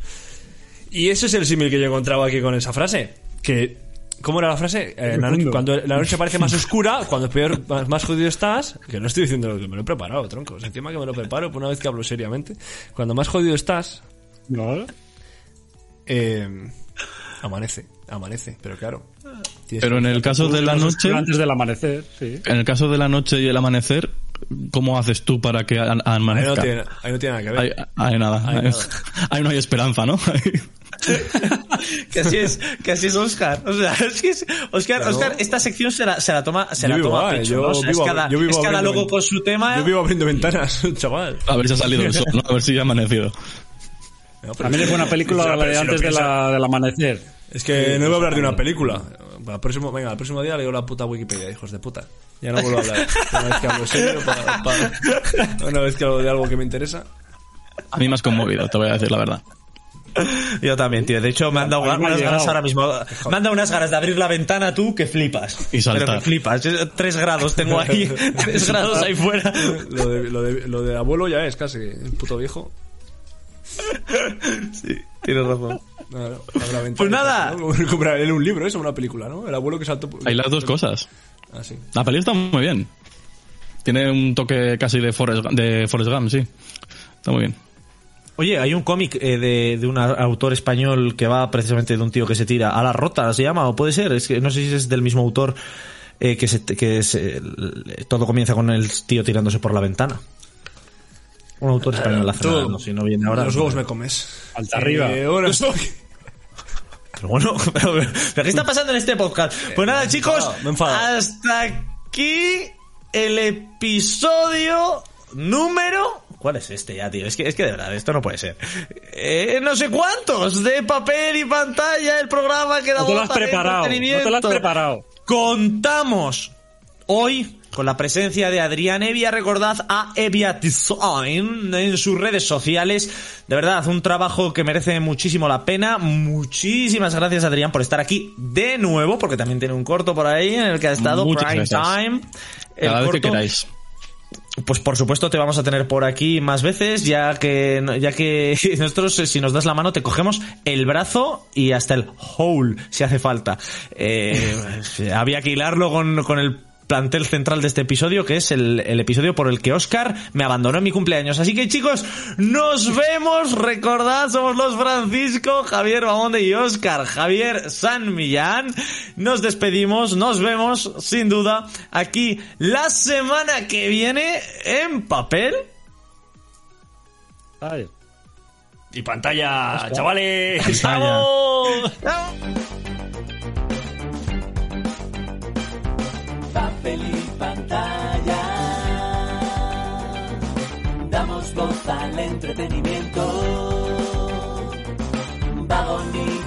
Y ese es el símil que yo encontraba aquí con esa frase. Que ¿Cómo era la frase? Eh, la noche- profundo. cuando la noche parece más <laughs> oscura, cuando peor, más, más jodido estás, que no estoy diciendo que me lo he preparado, troncos. Encima que me lo preparo, por una vez que hablo seriamente. Cuando más jodido estás, ¿No? eh, amanece, amanece, pero claro. Pero en el caso de la noche, Antes del amanecer, sí. en el caso de la noche y el amanecer, ¿cómo haces tú para que a- Ahí no, amanezca? tiene, ahí no tiene nada que ver. Ahí, ahí nada. Ahí Ahí, nada. <laughs> ahí no hay esperanza, ¿no? <laughs> <laughs> que así es, que así es Oscar. O sea, <laughs> es que es- Oscar, Claro. Oscar, esta sección se la, se la toma, se Yo la vivo, toma a ah, pecho, yo ¿no? O sea, vivo- es cada, yo vivo es cada con su tema. Yo vivo abriendo ventanas, <laughs> chaval. A ver si ha salido el sol, ¿no? A ver si ya ha amanecido. No, También es buena película Sí, la de si antes de la, del amanecer. Es que no voy a hablar de una película. Al próximo, venga, el próximo día leo la puta Wikipedia, hijos de puta. Ya no vuelvo a hablar. Una vez que hablo serio, pa- pa- una vez que hablo de algo que me interesa. A mí me has conmovido, te voy a decir la verdad. <laughs> Yo también, tío. De hecho, me han dado unas ganas llegado. ahora mismo. Me han dado unas ganas de abrir la ventana tú que flipas. Y saltar. Pero que flipas. Es- Tres grados tengo ahí. <laughs> Tres grados ahí fuera. Lo de, lo de, lo de abuelo ya es casi el puto viejo. Sí, tienes razón. No, no, Pues nada. ¿no? Como comprar en un libro, eso, una película, ¿no? El abuelo que saltó. Hay las dos cosas. Ah, sí. La peli está muy bien. Tiene un toque casi de Forrest, de Forrest Gump, sí. Está muy bien. Oye, hay un cómic eh, de, de un autor español que va precisamente de un tío que se tira a la rota, se llama, o puede ser, es que no sé si es del mismo autor eh, que, se, que se- el- todo comienza con el tío tirándose por la ventana. Un autor español, no, si no viene ahora. Los huevos me comes. Alta arriba. Eh, <laughs> Pero bueno, <laughs> pero, pero ¿qué está pasando en este podcast? Pues nada, chicos, hasta aquí el episodio número. ¿Cuál es este ya, tío? Es que, es que de verdad, esto no puede ser. Eh, no sé cuántos de papel y pantalla, el programa que da No te lo has preparado. No te lo has preparado. Contamos hoy con la presencia de Adrián Evia. Recordad a Evia Design en sus redes sociales. De verdad, un trabajo que merece muchísimo la pena. Muchísimas gracias, Adrián, por estar aquí de nuevo, porque también tiene un corto por ahí en el que ha estado Muchas Prime gracias. Time. El Cada vez que corto- queráis. Pues por supuesto te vamos a tener por aquí más veces, ya que ya que <laughs> nosotros eh, si nos das la mano te cogemos el brazo y hasta el hole si hace falta. Eh, <laughs> había que hilarlo con, con el plantel central de este episodio, que es el, el episodio por el que Oscar me abandonó en mi cumpleaños. Así que chicos, nos vemos, recordad, somos los Francisco, Javier Bamonde y Oscar, Javier San Millán. Nos despedimos, nos vemos, sin duda, aquí la semana que viene en papel. Ay. Y pantalla, chavales. papel y pantalla. Damos voz al entretenimiento. Vagonito.